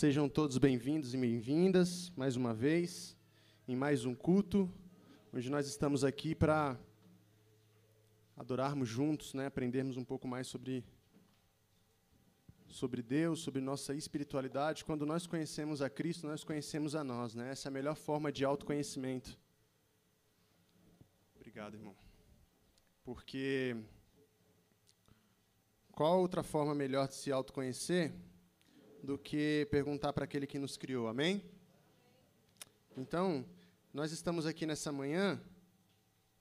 Sejam todos bem-vindos e bem-vindas mais uma vez em mais um culto, onde nós estamos aqui para adorarmos juntos, né, aprendermos um pouco mais sobre sobre Deus, sobre nossa espiritualidade. Quando nós conhecemos a Cristo, nós conhecemos a nós, né? Essa é a melhor forma de autoconhecimento. Obrigado, irmão. Porque qual outra forma melhor de se autoconhecer do que perguntar para aquele que nos criou? Amém? Então, nós estamos aqui nessa manhã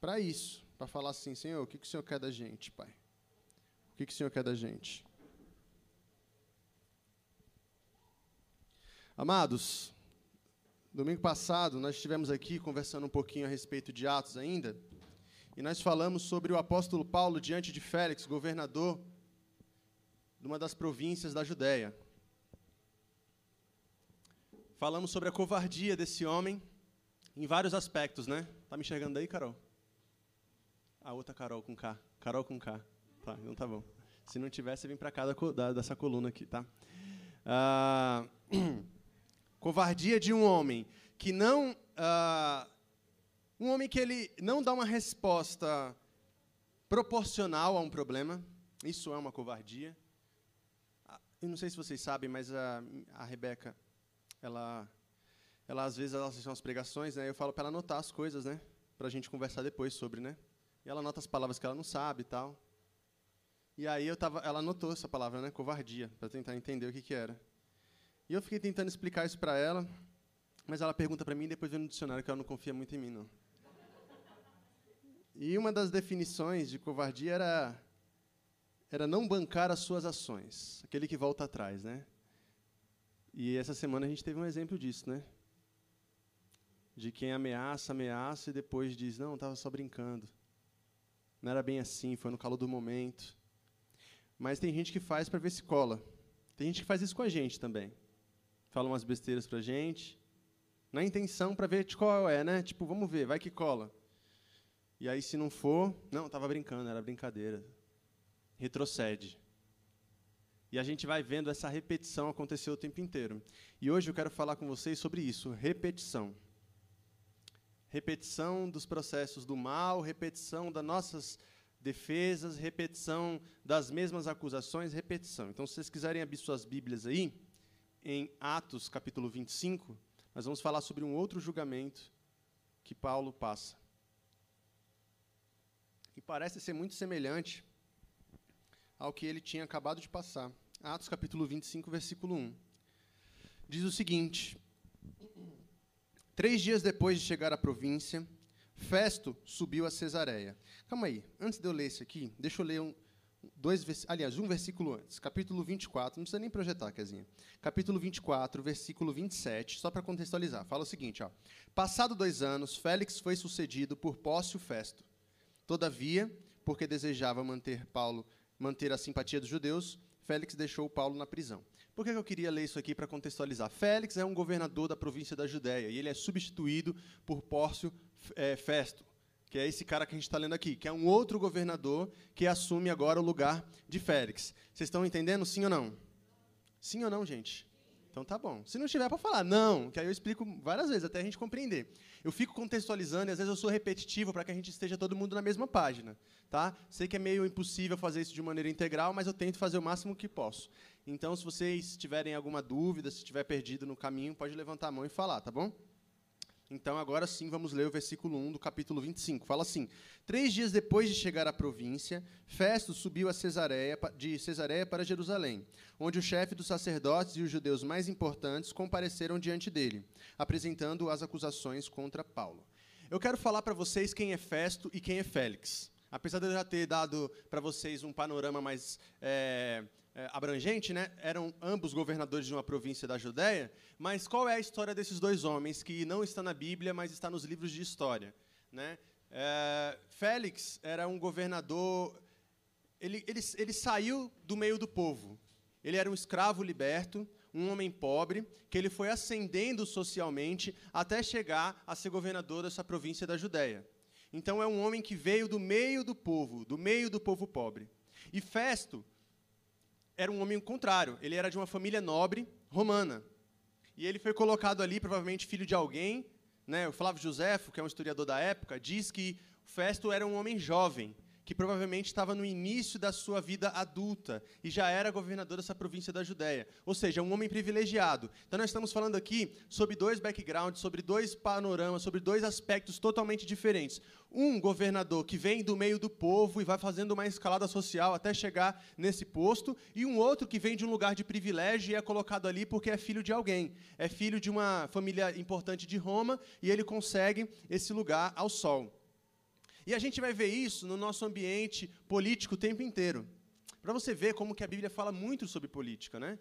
para isso, para falar assim, Senhor, o que, que o Senhor quer da gente, Pai? O que, que o Senhor quer da gente? Amados, domingo passado nós estivemos aqui conversando um pouquinho a respeito de Atos ainda, e nós falamos sobre o apóstolo Paulo diante de Félix, governador de uma das províncias da Judéia. Falamos sobre a covardia desse homem em vários aspectos, né? Tá me enxergando aí, Carol? A outra Carol com K. Carol com K. Tá, então tá bom. Se não tivesse, vem para cá da, dessa coluna aqui, tá? Ah, Covardia de um homem que não. Uh, um homem que ele não dá uma resposta proporcional a um problema. Isso é uma covardia. Ah, eu não sei se vocês sabem, mas a, a Rebeca, ela, ela às vezes ela assiste umas pregações, né? Eu falo para ela anotar as coisas, né? Para a gente conversar depois sobre, né? E ela anota as palavras que ela não sabe e tal. E aí eu tava, ela anotou essa palavra, né? Covardia, para tentar entender o que que era. E eu fiquei tentando explicar isso para ela, mas ela pergunta para mim e depois vem no dicionário que ela não confia muito em mim, não. E uma das definições de covardia era era não bancar as suas ações, aquele que volta atrás, né? E essa semana a gente teve um exemplo disso, né? De quem ameaça, ameaça e depois diz: "Não, estava só brincando". Não era bem assim, foi no calor do momento. Mas tem gente que faz para ver se cola. Tem gente que faz isso com a gente também fala umas besteiras pra gente, na intenção para ver de qual é, né? Tipo, vamos ver, vai que cola. E aí, se não for, não, estava brincando, era brincadeira. Retrocede. E a gente vai vendo essa repetição acontecer o tempo inteiro. E hoje eu quero falar com vocês sobre isso, repetição. Repetição dos processos do mal, repetição das nossas defesas, repetição das mesmas acusações, repetição. Então, se vocês quiserem abrir suas Bíblias aí, em Atos, capítulo 25, nós vamos falar sobre um outro julgamento que Paulo passa. E parece ser muito semelhante ao que ele tinha acabado de passar. Atos, capítulo 25, versículo 1. Diz o seguinte: Três dias depois de chegar à província, Festo subiu a Cesareia. Calma aí, antes de eu ler isso aqui, deixa eu ler um, dois, aliás, um versículo antes, capítulo 24, não precisa nem projetar, Kezinha. Capítulo 24, versículo 27, só para contextualizar. Fala o seguinte, ó. Passado dois anos, Félix foi sucedido por Pócio Festo. Todavia, porque desejava manter Paulo, manter a simpatia dos judeus, Félix deixou Paulo na prisão. Por que eu queria ler isso aqui para contextualizar? Félix é um governador da província da Judéia e ele é substituído por Pórcio é, Festo que é esse cara que a gente está lendo aqui, que é um outro governador que assume agora o lugar de Félix. Vocês estão entendendo? Sim ou não? Sim ou não, gente? Então tá bom. Se não tiver para falar, não, que aí eu explico várias vezes até a gente compreender. Eu fico contextualizando e às vezes eu sou repetitivo para que a gente esteja todo mundo na mesma página, tá? Sei que é meio impossível fazer isso de maneira integral, mas eu tento fazer o máximo que posso. Então, se vocês tiverem alguma dúvida, se estiver perdido no caminho, pode levantar a mão e falar, tá bom? Então, agora sim, vamos ler o versículo 1 do capítulo 25. Fala assim: Três dias depois de chegar à província, Festo subiu a Cesareia, de Cesareia para Jerusalém, onde o chefe dos sacerdotes e os judeus mais importantes compareceram diante dele, apresentando as acusações contra Paulo. Eu quero falar para vocês quem é Festo e quem é Félix. Apesar de eu já ter dado para vocês um panorama mais é, é, abrangente, né? eram ambos governadores de uma província da Judéia, mas qual é a história desses dois homens que não está na Bíblia, mas está nos livros de história? Né? É, Félix era um governador, ele, ele, ele saiu do meio do povo. Ele era um escravo liberto, um homem pobre, que ele foi ascendendo socialmente até chegar a ser governador dessa província da Judéia. Então é um homem que veio do meio do povo, do meio do povo pobre. E Festo era um homem contrário. Ele era de uma família nobre romana. E ele foi colocado ali, provavelmente filho de alguém. Né? O Flávio Josefo, que é um historiador da época, diz que Festo era um homem jovem que provavelmente estava no início da sua vida adulta e já era governador dessa província da Judéia. Ou seja, um homem privilegiado. Então, nós estamos falando aqui sobre dois backgrounds, sobre dois panoramas, sobre dois aspectos totalmente diferentes. Um governador que vem do meio do povo e vai fazendo uma escalada social até chegar nesse posto, e um outro que vem de um lugar de privilégio e é colocado ali porque é filho de alguém. É filho de uma família importante de Roma e ele consegue esse lugar ao sol. E a gente vai ver isso no nosso ambiente político o tempo inteiro. Para você ver como que a Bíblia fala muito sobre política, né?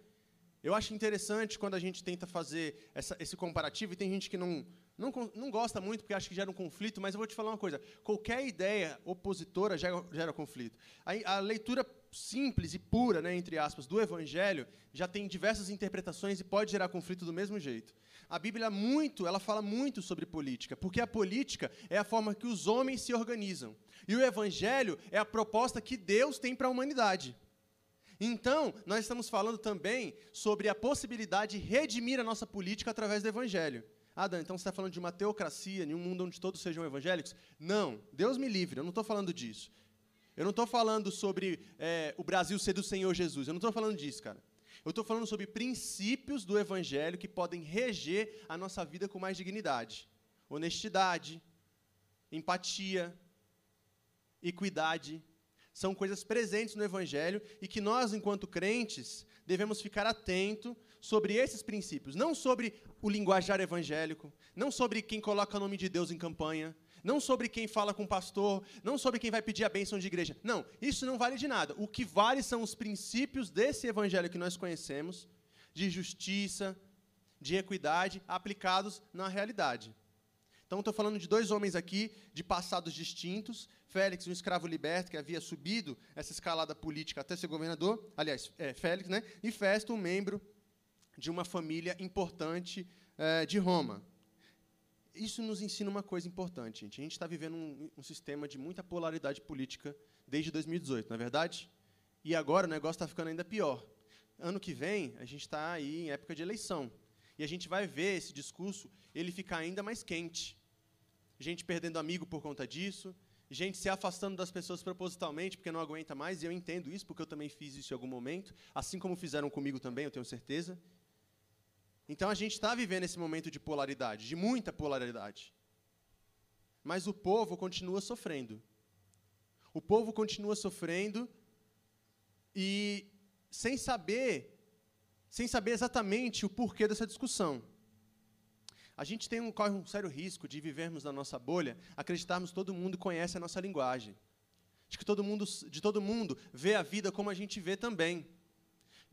Eu acho interessante quando a gente tenta fazer essa, esse comparativo, e tem gente que não, não, não gosta muito porque acha que gera um conflito, mas eu vou te falar uma coisa: qualquer ideia opositora gera, gera conflito. A, a leitura simples e pura, né, entre aspas, do Evangelho já tem diversas interpretações e pode gerar conflito do mesmo jeito. A Bíblia muito, ela fala muito sobre política, porque a política é a forma que os homens se organizam. E o evangelho é a proposta que Deus tem para a humanidade. Então, nós estamos falando também sobre a possibilidade de redimir a nossa política através do evangelho. Ah, Dan, então você está falando de uma teocracia, em um mundo onde todos sejam evangélicos? Não, Deus me livre, eu não estou falando disso. Eu não estou falando sobre é, o Brasil ser do Senhor Jesus, eu não estou falando disso, cara. Eu estou falando sobre princípios do Evangelho que podem reger a nossa vida com mais dignidade. Honestidade, empatia, equidade. São coisas presentes no Evangelho e que nós, enquanto crentes, devemos ficar atento sobre esses princípios. Não sobre o linguajar evangélico, não sobre quem coloca o nome de Deus em campanha, não sobre quem fala com o pastor, não sobre quem vai pedir a bênção de igreja. Não, isso não vale de nada. O que vale são os princípios desse evangelho que nós conhecemos, de justiça, de equidade, aplicados na realidade. Então, estou falando de dois homens aqui, de passados distintos. Félix, um escravo liberto que havia subido essa escalada política até ser governador. Aliás, é, Félix, né? E Festo, um membro de uma família importante é, de Roma isso nos ensina uma coisa importante, gente. A gente está vivendo um, um, sistema de muita polaridade política desde 2018, não é verdade? E agora o negócio está ficando ainda pior. Ano que vem, a gente está aí em época de eleição. E a gente vai ver esse discurso ele ficar ainda mais quente. Gente perdendo amigo por conta disso, gente se afastando das pessoas propositalmente porque não aguenta mais, e eu entendo isso, porque eu também fiz isso em algum momento, assim como fizeram comigo também, eu tenho certeza. Então a gente está vivendo esse momento de polaridade, de muita polaridade. Mas o povo continua sofrendo. O povo continua sofrendo e sem saber, sem saber exatamente o porquê dessa discussão. A gente tem um, corre um sério risco de vivermos na nossa bolha, acreditarmos que todo mundo conhece a nossa linguagem. De que todo mundo, de todo mundo vê a vida como a gente vê também.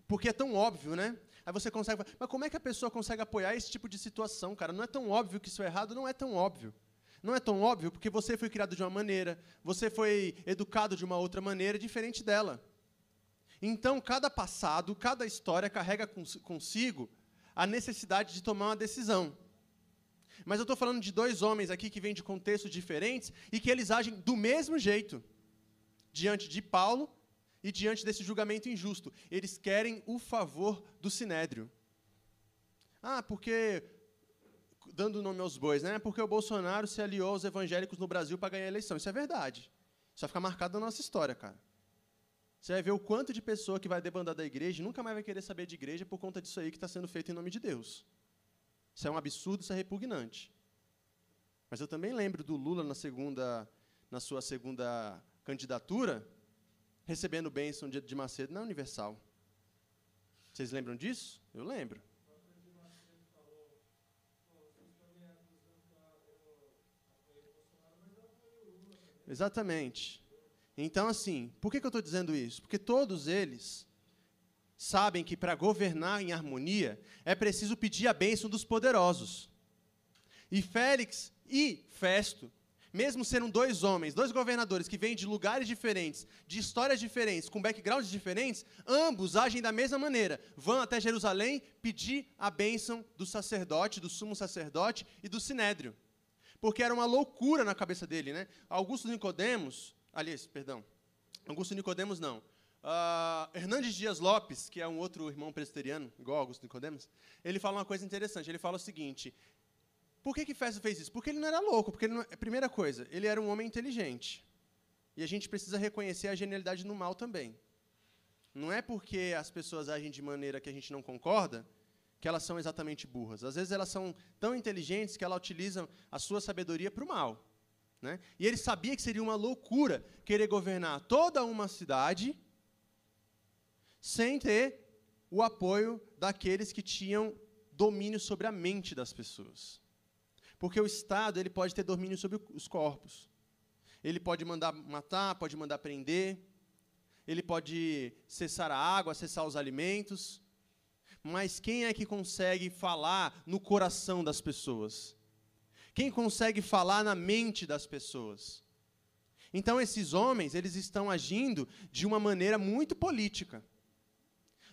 Porque é tão óbvio, né? Aí você consegue. Mas como é que a pessoa consegue apoiar esse tipo de situação, cara? Não é tão óbvio que isso é errado, não é tão óbvio. Não é tão óbvio porque você foi criado de uma maneira, você foi educado de uma outra maneira diferente dela. Então, cada passado, cada história carrega consigo a necessidade de tomar uma decisão. Mas eu estou falando de dois homens aqui que vêm de contextos diferentes e que eles agem do mesmo jeito diante de Paulo e diante desse julgamento injusto. Eles querem o favor do sinédrio. Ah, porque dando nome aos bois, né? Porque o Bolsonaro se aliou aos evangélicos no Brasil para ganhar a eleição. Isso é verdade. Isso vai ficar marcado na nossa história, cara. Você vai ver o quanto de pessoa que vai debandar da igreja e nunca mais vai querer saber de igreja por conta disso aí que está sendo feito em nome de Deus. Isso é um absurdo, isso é repugnante. Mas eu também lembro do Lula na segunda, na sua segunda candidatura, recebendo bênção de, de Macedo na Universal. Vocês lembram disso? Eu lembro. Exatamente. Então, assim, por que, que eu estou dizendo isso? Porque todos eles sabem que para governar em harmonia é preciso pedir a bênção dos poderosos. E Félix e Festo mesmo sendo dois homens, dois governadores que vêm de lugares diferentes, de histórias diferentes, com backgrounds diferentes, ambos agem da mesma maneira. Vão até Jerusalém pedir a bênção do sacerdote, do sumo sacerdote e do sinédrio. Porque era uma loucura na cabeça dele, né? Augusto Nicodemos, aliás, perdão, Augusto Nicodemos não. Uh, Hernandes Dias Lopes, que é um outro irmão presbiteriano, igual Augusto Nicodemos, ele fala uma coisa interessante. Ele fala o seguinte: por que, que Festo fez isso? Porque ele não era louco. Porque, não, primeira coisa, ele era um homem inteligente. E a gente precisa reconhecer a genialidade no mal também. Não é porque as pessoas agem de maneira que a gente não concorda que elas são exatamente burras. Às vezes elas são tão inteligentes que elas utilizam a sua sabedoria para o mal. Né? E ele sabia que seria uma loucura querer governar toda uma cidade sem ter o apoio daqueles que tinham domínio sobre a mente das pessoas. Porque o Estado ele pode ter domínio sobre os corpos. Ele pode mandar matar, pode mandar prender, ele pode cessar a água, cessar os alimentos. Mas quem é que consegue falar no coração das pessoas? Quem consegue falar na mente das pessoas? Então esses homens, eles estão agindo de uma maneira muito política.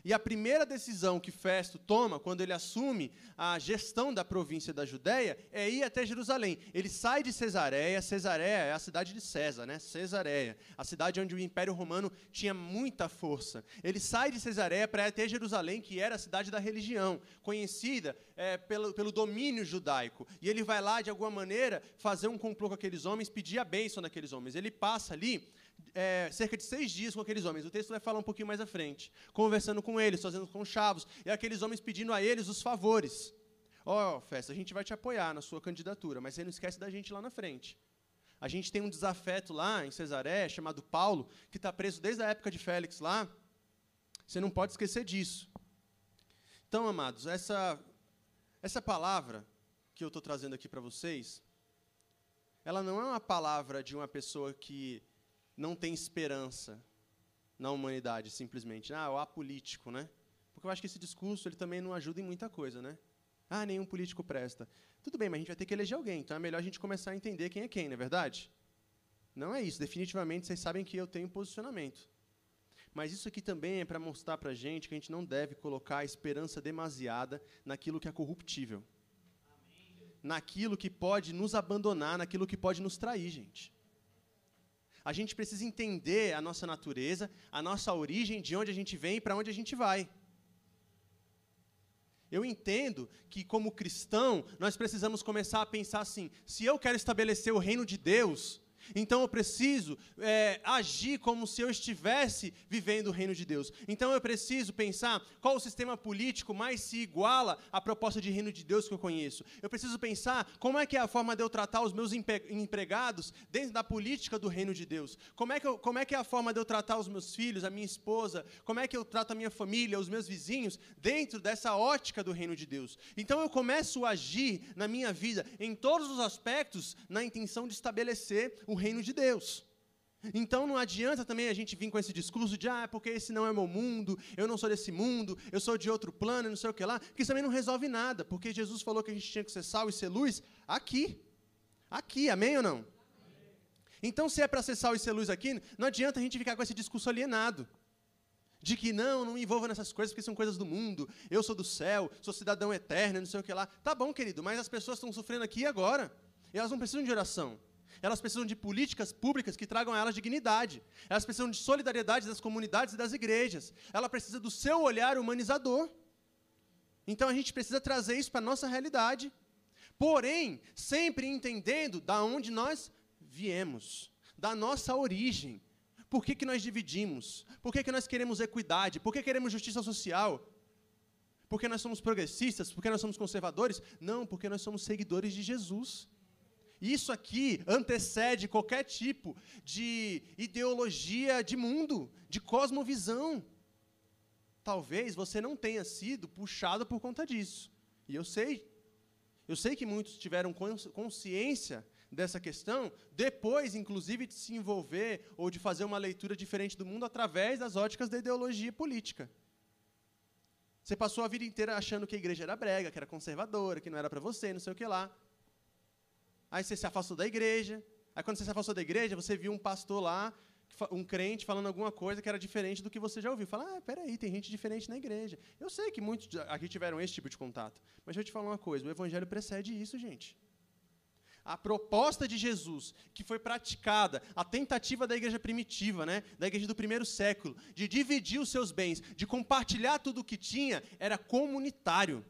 E a primeira decisão que Festo toma, quando ele assume a gestão da província da Judéia, é ir até Jerusalém. Ele sai de Cesareia, Cesareia é a cidade de César, né? Cesareia, a cidade onde o Império Romano tinha muita força. Ele sai de Cesareia para ir até Jerusalém, que era a cidade da religião, conhecida é, pelo, pelo domínio judaico. E ele vai lá, de alguma maneira, fazer um complô com aqueles homens, pedir a bênção daqueles homens. Ele passa ali é, cerca de seis dias com aqueles homens. O texto vai falar um pouquinho mais à frente. Conversando com eles, fazendo conchavos, e aqueles homens pedindo a eles os favores. Ó, oh, festa, a gente vai te apoiar na sua candidatura, mas você não esquece da gente lá na frente. A gente tem um desafeto lá em Cesaré, chamado Paulo, que está preso desde a época de Félix lá. Você não pode esquecer disso. Então, amados, essa, essa palavra que eu estou trazendo aqui para vocês, ela não é uma palavra de uma pessoa que não tem esperança na humanidade, simplesmente. Ah, o apolítico, né? Porque eu acho que esse discurso ele também não ajuda em muita coisa, né? Ah, nenhum político presta. Tudo bem, mas a gente vai ter que eleger alguém, então é melhor a gente começar a entender quem é quem, não é verdade? Não é isso. Definitivamente vocês sabem que eu tenho posicionamento. Mas isso aqui também é para mostrar para a gente que a gente não deve colocar a esperança demasiada naquilo que é corruptível. Amém. Naquilo que pode nos abandonar, naquilo que pode nos trair, gente. A gente precisa entender a nossa natureza, a nossa origem, de onde a gente vem e para onde a gente vai. Eu entendo que, como cristão, nós precisamos começar a pensar assim: se eu quero estabelecer o reino de Deus, então eu preciso é, agir como se eu estivesse vivendo o reino de Deus. Então eu preciso pensar qual o sistema político mais se iguala à proposta de reino de Deus que eu conheço. Eu preciso pensar como é que é a forma de eu tratar os meus empregados dentro da política do reino de Deus. Como é, que eu, como é que é a forma de eu tratar os meus filhos, a minha esposa, como é que eu trato a minha família, os meus vizinhos, dentro dessa ótica do reino de Deus. Então eu começo a agir na minha vida em todos os aspectos na intenção de estabelecer o reino de Deus. Então não adianta também a gente vir com esse discurso de ah, porque esse não é meu mundo, eu não sou desse mundo, eu sou de outro plano, não sei o que lá, que isso também não resolve nada, porque Jesus falou que a gente tinha que ser sal e ser luz aqui. Aqui, amém ou não? Então, se é para ser sal e ser luz aqui, não adianta a gente ficar com esse discurso alienado. De que não, não me envolva nessas coisas porque são coisas do mundo, eu sou do céu, sou cidadão eterno, não sei o que lá. Tá bom, querido, mas as pessoas estão sofrendo aqui agora. E elas não precisam de oração. Elas precisam de políticas públicas que tragam a elas dignidade. Elas precisam de solidariedade das comunidades e das igrejas. Ela precisa do seu olhar humanizador. Então a gente precisa trazer isso para a nossa realidade. Porém, sempre entendendo da onde nós viemos, da nossa origem. Por que, que nós dividimos? Por que, que nós queremos equidade? Por que queremos justiça social? Porque nós somos progressistas? Porque nós somos conservadores? Não, porque nós somos seguidores de Jesus. Isso aqui antecede qualquer tipo de ideologia de mundo, de cosmovisão. Talvez você não tenha sido puxado por conta disso. E eu sei. Eu sei que muitos tiveram consciência dessa questão depois, inclusive, de se envolver ou de fazer uma leitura diferente do mundo através das óticas da ideologia política. Você passou a vida inteira achando que a igreja era brega, que era conservadora, que não era para você, não sei o que lá. Aí você se afastou da igreja. Aí quando você se afastou da igreja, você viu um pastor lá, um crente falando alguma coisa que era diferente do que você já ouviu. Fala, ah, peraí, tem gente diferente na igreja. Eu sei que muitos aqui tiveram esse tipo de contato. Mas deixa eu te falar uma coisa, o evangelho precede isso, gente. a proposta de Jesus, que foi praticada, a tentativa da igreja primitiva, né, da igreja do primeiro século, de dividir os seus bens, de compartilhar tudo o que tinha, era comunitário.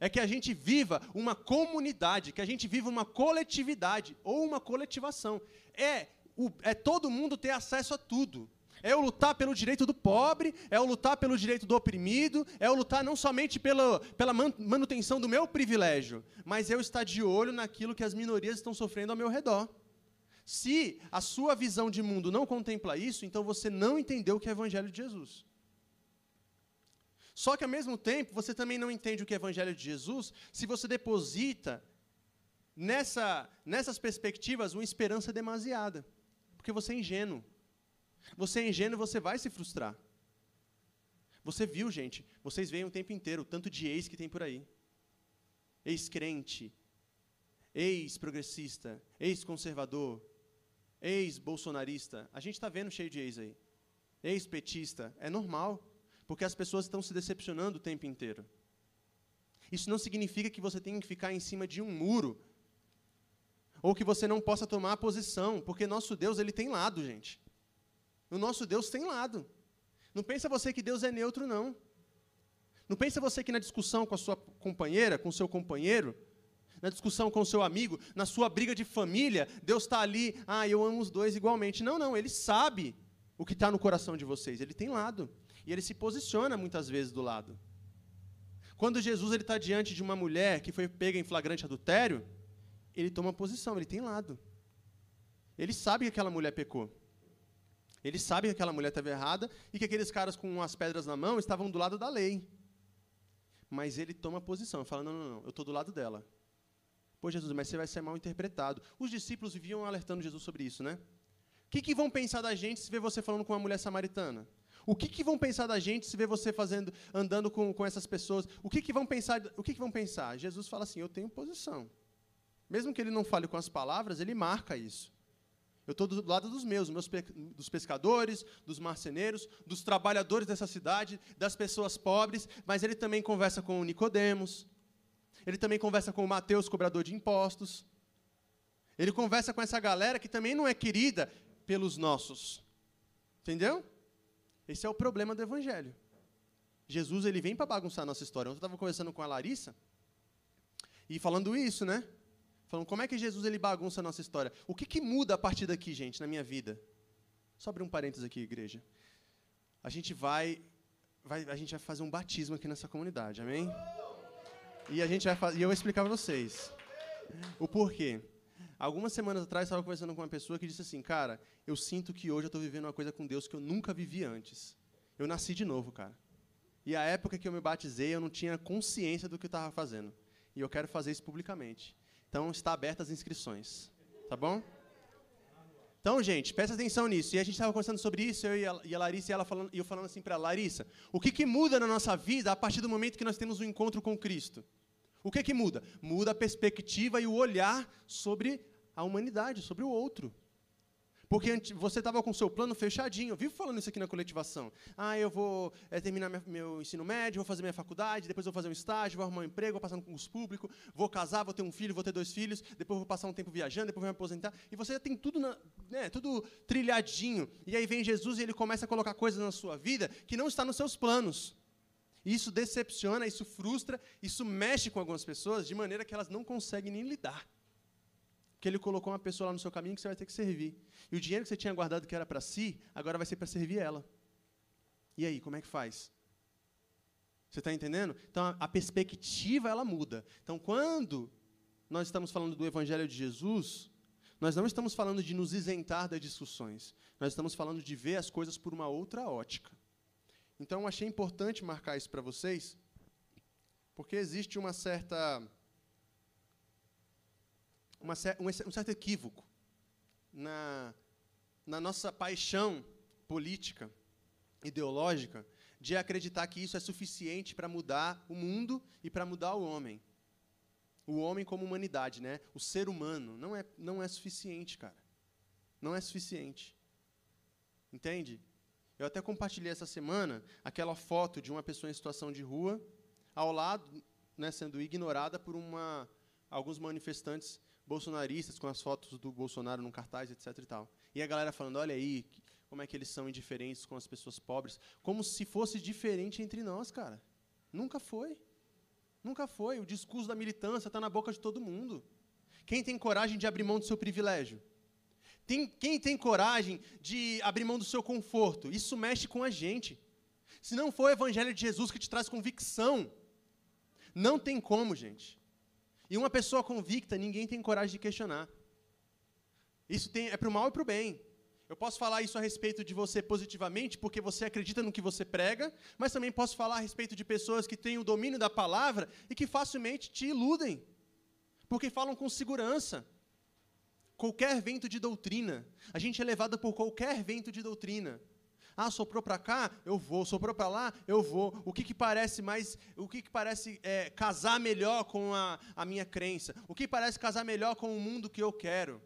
É que a gente viva uma comunidade, que a gente viva uma coletividade ou uma coletivação. É, o, é todo mundo ter acesso a tudo. É o lutar pelo direito do pobre, é o lutar pelo direito do oprimido, é o lutar não somente pela, pela manutenção do meu privilégio, mas eu estar de olho naquilo que as minorias estão sofrendo ao meu redor. Se a sua visão de mundo não contempla isso, então você não entendeu o que é o Evangelho de Jesus. Só que, ao mesmo tempo, você também não entende o que é o Evangelho de Jesus se você deposita nessa, nessas perspectivas uma esperança demasiada. Porque você é ingênuo. Você é ingênuo, você vai se frustrar. Você viu, gente, vocês veem o tempo inteiro o tanto de ex que tem por aí. Ex-crente, ex-progressista, ex-conservador, ex-bolsonarista. A gente está vendo cheio de ex aí. Ex-petista. É normal, porque as pessoas estão se decepcionando o tempo inteiro. Isso não significa que você tenha que ficar em cima de um muro ou que você não possa tomar posição, porque nosso Deus ele tem lado, gente. O nosso Deus tem lado. Não pensa você que Deus é neutro, não. Não pensa você que na discussão com a sua companheira, com o seu companheiro, na discussão com o seu amigo, na sua briga de família, Deus está ali, ah, eu amo os dois igualmente. Não, não, Ele sabe o que está no coração de vocês. Ele tem lado. E Ele se posiciona muitas vezes do lado. Quando Jesus está diante de uma mulher que foi pega em flagrante adultério, ele toma posição, ele tem lado. Ele sabe que aquela mulher pecou. Ele sabe que aquela mulher estava errada e que aqueles caras com as pedras na mão estavam do lado da lei. Mas ele toma posição, fala: não, não, não, eu estou do lado dela. Pô, Jesus, mas você vai ser mal interpretado. Os discípulos viviam alertando Jesus sobre isso, né? O que, que vão pensar da gente se ver você falando com uma mulher samaritana? O que, que vão pensar da gente se ver você fazendo, andando com, com essas pessoas? O que, que vão pensar? O que, que vão pensar? Jesus fala assim: eu tenho posição. Mesmo que ele não fale com as palavras, ele marca isso. Eu estou do lado dos meus, meus dos pescadores, dos marceneiros, dos trabalhadores dessa cidade, das pessoas pobres, mas ele também conversa com o Nicodemos. Ele também conversa com o Mateus, cobrador de impostos. Ele conversa com essa galera que também não é querida pelos nossos. Entendeu? Esse é o problema do evangelho. Jesus ele vem para bagunçar a nossa história. Eu estava conversando com a Larissa e falando isso, né? Falando como é que Jesus ele bagunça a nossa história. O que, que muda a partir daqui, gente, na minha vida? Só abrir um parênteses aqui, igreja. A gente vai, vai, a gente vai fazer um batismo aqui nessa comunidade, amém? E a gente vai e eu vou explicar para vocês o porquê. Algumas semanas atrás, estava conversando com uma pessoa que disse assim, cara, eu sinto que hoje eu estou vivendo uma coisa com Deus que eu nunca vivi antes. Eu nasci de novo, cara. E a época que eu me batizei, eu não tinha consciência do que eu estava fazendo. E eu quero fazer isso publicamente. Então, está aberta as inscrições. Tá bom? Então, gente, presta atenção nisso. E a gente estava conversando sobre isso, eu e a, e a Larissa, e, ela falando, e eu falando assim para a Larissa, o que, que muda na nossa vida a partir do momento que nós temos um encontro com Cristo? O que, que muda? Muda a perspectiva e o olhar sobre a humanidade, sobre o outro. Porque você estava com o seu plano fechadinho. Eu vivo falando isso aqui na coletivação. Ah, eu vou é, terminar minha, meu ensino médio, vou fazer minha faculdade, depois vou fazer um estágio, vou arrumar um emprego, vou passar no concurso público, vou casar, vou ter um filho, vou ter dois filhos, depois vou passar um tempo viajando, depois vou me aposentar. E você já tem tudo, na, né, tudo trilhadinho. E aí vem Jesus e ele começa a colocar coisas na sua vida que não está nos seus planos. Isso decepciona, isso frustra, isso mexe com algumas pessoas de maneira que elas não conseguem nem lidar. Porque ele colocou uma pessoa lá no seu caminho que você vai ter que servir. E o dinheiro que você tinha guardado que era para si, agora vai ser para servir ela. E aí, como é que faz? Você está entendendo? Então, a, perspectiva, ela muda. Então, quando nós estamos falando do Evangelho de Jesus, nós não estamos falando de nos isentar das discussões. Nós estamos falando de ver as coisas por uma outra ótica. Então, achei importante marcar isso para vocês, porque existe uma certa uma, um, um certo equívoco na, na nossa paixão política, ideológica, de acreditar que isso é suficiente para mudar o mundo e para mudar o homem. O homem como humanidade, né? O ser humano não é, não é suficiente, cara. Não é suficiente. Entende? Eu até compartilhei essa semana aquela foto de uma pessoa em situação de rua, ao lado, né, sendo ignorada por uma, alguns manifestantes bolsonaristas com as fotos do Bolsonaro num cartaz, etc. E, tal. e a galera falando: olha aí, como é que eles são indiferentes com as pessoas pobres. Como se fosse diferente entre nós, cara. Nunca foi. Nunca foi. O discurso da militância está na boca de todo mundo. Quem tem coragem de abrir mão do seu privilégio? Tem, quem tem coragem de abrir mão do seu conforto? Isso mexe com a gente. Se não for o Evangelho de Jesus que te traz convicção, não tem como, gente. E uma pessoa convicta, ninguém tem coragem de questionar. Isso tem, é para o mal e para o bem. Eu posso falar isso a respeito de você positivamente, porque você acredita no que você prega, mas também posso falar a respeito de pessoas que têm o domínio da palavra e que facilmente te iludem, porque falam com segurança. Qualquer vento de doutrina, a gente é levado por qualquer vento de doutrina. Ah, soprou para cá, eu vou. Soprou para lá, eu vou. O que, que parece mais, o que, que parece é, casar melhor com a, a minha crença? O que parece casar melhor com o mundo que eu quero?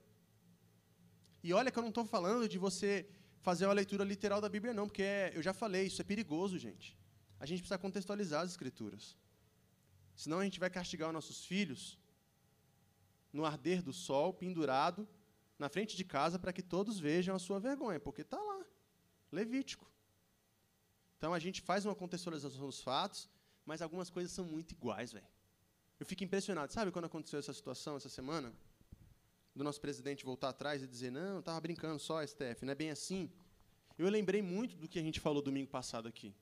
E olha que eu não estou falando de você fazer uma leitura literal da Bíblia, não, porque é, eu já falei, isso é perigoso, gente. A gente precisa contextualizar as Escrituras. Senão a gente vai castigar os nossos filhos no arder do sol, pendurado na frente de casa, para que todos vejam a sua vergonha, porque está lá. Levítico. Então a gente faz uma contextualização dos fatos, mas algumas coisas são muito iguais, velho. Eu fico impressionado. Sabe quando aconteceu essa situação essa semana? Do nosso presidente voltar atrás e dizer: não, estava brincando só, STF, não é bem assim. Eu lembrei muito do que a gente falou domingo passado aqui.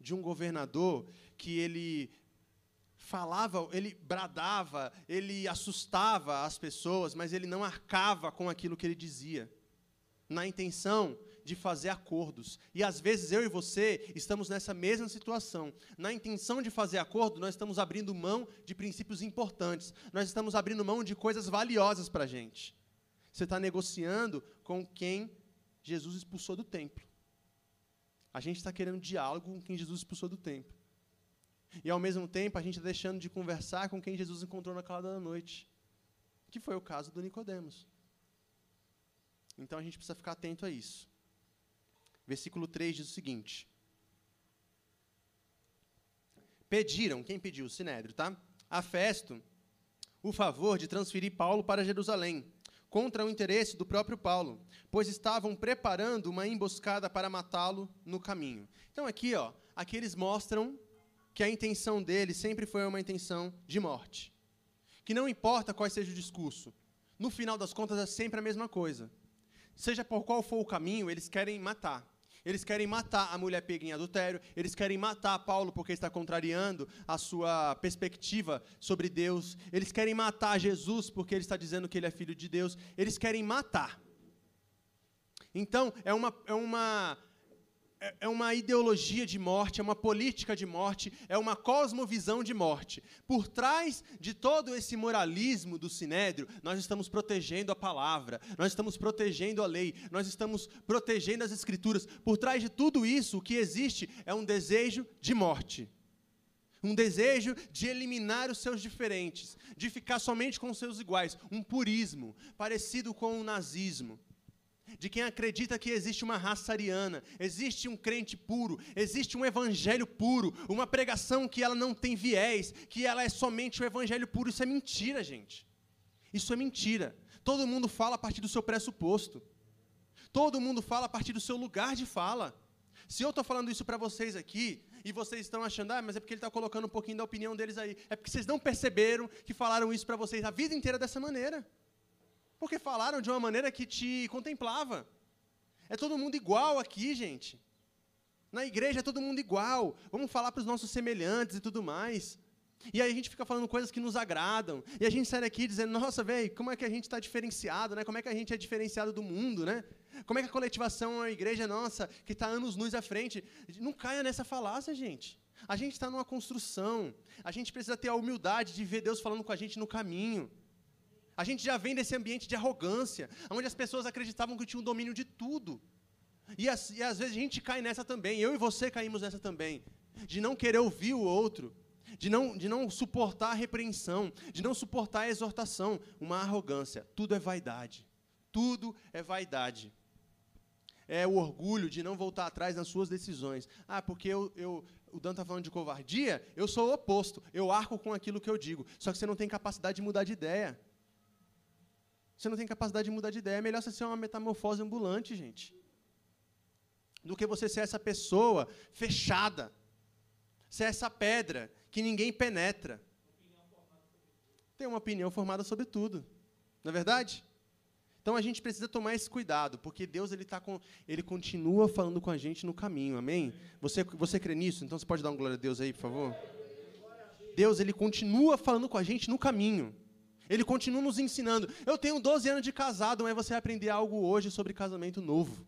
De um governador que ele falava, ele bradava, ele assustava as pessoas, mas ele não arcava com aquilo que ele dizia na intenção de fazer acordos. E às vezes eu e você estamos nessa mesma situação. Na intenção de fazer acordo, nós estamos abrindo mão de princípios importantes. Nós estamos abrindo mão de coisas valiosas para a gente. Você está negociando com quem Jesus expulsou do templo. A gente está querendo diálogo com quem Jesus expulsou do templo. E ao mesmo tempo, a gente está deixando de conversar com quem Jesus encontrou na calada da noite. Que foi o caso do Nicodemos. Então a gente precisa ficar atento a isso. Versículo 3 diz o seguinte: Pediram, quem pediu? O Sinédrio, tá? A Festo o favor de transferir Paulo para Jerusalém, contra o interesse do próprio Paulo, pois estavam preparando uma emboscada para matá-lo no caminho. Então aqui, ó, aqui eles mostram que a intenção deles sempre foi uma intenção de morte. Que não importa qual seja o discurso, no final das contas é sempre a mesma coisa. Seja por qual for o caminho, eles querem matar. Eles querem matar a mulher pega em adultério, eles querem matar Paulo porque está contrariando a sua perspectiva sobre Deus, eles querem matar Jesus porque ele está dizendo que ele é filho de Deus, eles querem matar. Então, é uma, é uma é, é uma ideologia de morte, é uma política de morte, é uma cosmovisão de morte. Por trás de todo esse moralismo do sinédrio, nós estamos protegendo a palavra, nós estamos protegendo a lei, nós estamos protegendo as escrituras. Por trás de tudo isso, o que existe é um desejo de morte. Um desejo de eliminar os seus diferentes, de ficar somente com os seus iguais, um purismo, parecido com o nazismo de quem acredita que existe uma raça ariana, existe um crente puro, existe um evangelho puro, uma pregação que ela não tem viés, que ela é somente o evangelho puro. Isso é mentira, gente. Isso é mentira. Todo mundo fala a partir do seu pressuposto. Todo mundo fala a partir do seu lugar de fala. Se eu estou falando isso para vocês aqui, e vocês estão achando, ah, mas é porque ele está colocando um pouquinho da opinião deles aí. É porque vocês não perceberam que falaram isso para vocês a vida inteira dessa maneira. Porque falaram de uma maneira que te contemplava. É todo mundo igual aqui, gente. Na igreja é todo mundo igual. Vamos falar para os nossos semelhantes e tudo mais. E aí a gente fica falando coisas que nos agradam. E a gente sai daqui dizendo, nossa, velho, como é que a gente está diferenciado, né? Como é que a gente é diferenciado do mundo, né? Como é que a coletivação é uma igreja nossa, que está anos luz à frente? Não caia nessa falácia, gente. A gente está numa construção. A gente precisa ter a humildade de ver Deus falando com a gente no caminho. A gente já vem desse ambiente de arrogância, onde as pessoas acreditavam que tinham domínio de tudo. E, as, e às vezes a gente cai nessa também, eu e você caímos nessa também, de não querer ouvir o outro, de não, de não suportar a repreensão, de não suportar a exortação, uma arrogância. Tudo é vaidade. Tudo é vaidade. É o orgulho de não voltar atrás nas suas decisões. Ah, porque eu, eu, o Dan está falando de covardia, eu sou o oposto. Eu arco com aquilo que eu digo. Só que você não tem capacidade de mudar de ideia. Você não tem capacidade de mudar de ideia. É melhor você ser uma metamorfose ambulante, gente. Do que você ser essa pessoa fechada. Ser essa pedra que ninguém penetra. Tem uma opinião formada sobre tudo. Não é verdade? Então a gente precisa tomar esse cuidado, porque Deus ele tá com, ele continua falando com a gente no caminho. Amém? Você você crê nisso? Então você pode dar um glória a Deus aí, por favor? Deus ele continua falando com a gente no caminho. Ele continua nos ensinando. Eu tenho 12 anos de casado, mas você vai aprender algo hoje sobre casamento novo.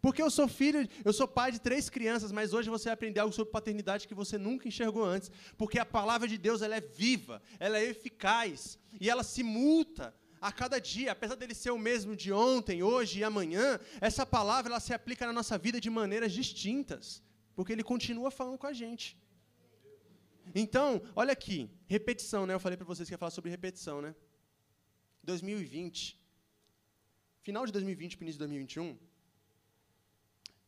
Porque eu sou filho, eu sou pai de três crianças, mas hoje você vai aprender algo sobre paternidade que você nunca enxergou antes. Porque a palavra de Deus ela é viva, ela é eficaz e ela se multa a cada dia, apesar dele ser o mesmo de ontem, hoje e amanhã, essa palavra ela se aplica na nossa vida de maneiras distintas, porque ele continua falando com a gente. Então, olha aqui, repetição, né? Eu falei para vocês que ia falar sobre repetição, né? 2020, final de 2020 para início de 2021,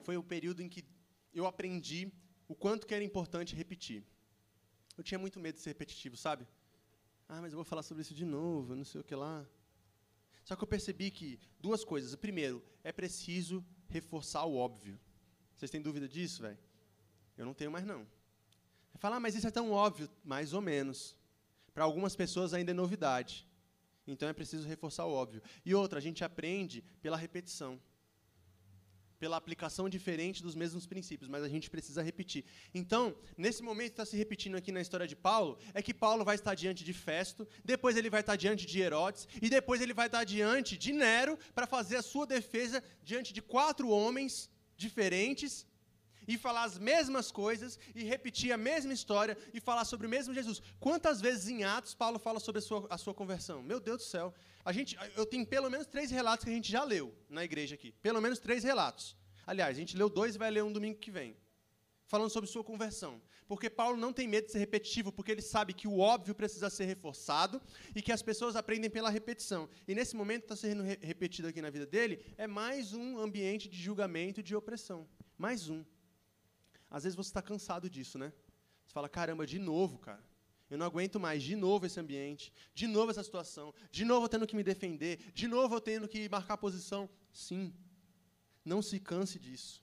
foi o período em que eu aprendi o quanto que era importante repetir. Eu tinha muito medo de ser repetitivo, sabe? Ah, mas eu vou falar sobre isso de novo, não sei o que lá. Só que eu percebi que duas coisas. Primeiro, é preciso reforçar o óbvio. Vocês têm dúvida disso, velho? Eu não tenho mais não. Falar, ah, mas isso é tão óbvio, mais ou menos. Para algumas pessoas ainda é novidade. Então é preciso reforçar o óbvio. E outra, a gente aprende pela repetição pela aplicação diferente dos mesmos princípios, mas a gente precisa repetir. Então, nesse momento está se repetindo aqui na história de Paulo, é que Paulo vai estar diante de Festo, depois ele vai estar diante de Herodes, e depois ele vai estar diante de Nero para fazer a sua defesa diante de quatro homens diferentes e falar as mesmas coisas e repetir a mesma história e falar sobre o mesmo Jesus. Quantas vezes em Atos Paulo fala sobre a sua, a sua conversão? Meu Deus do céu. A gente, eu tenho pelo menos três relatos que a gente já leu na igreja aqui. Pelo menos três relatos. Aliás, a gente leu dois e vai ler um domingo que vem. Falando sobre sua conversão. Porque Paulo não tem medo de ser repetitivo, porque ele sabe que o óbvio precisa ser reforçado e que as pessoas aprendem pela repetição. E nesse momento está sendo re repetido aqui na vida dele, é mais um ambiente de julgamento e de opressão. Mais um. Às vezes você está cansado disso, né? Você fala, caramba, de novo, cara. Eu não aguento mais, de novo esse ambiente, de novo essa situação, de novo eu tendo que me defender, de novo eu tendo que marcar posição. Sim, não se canse disso.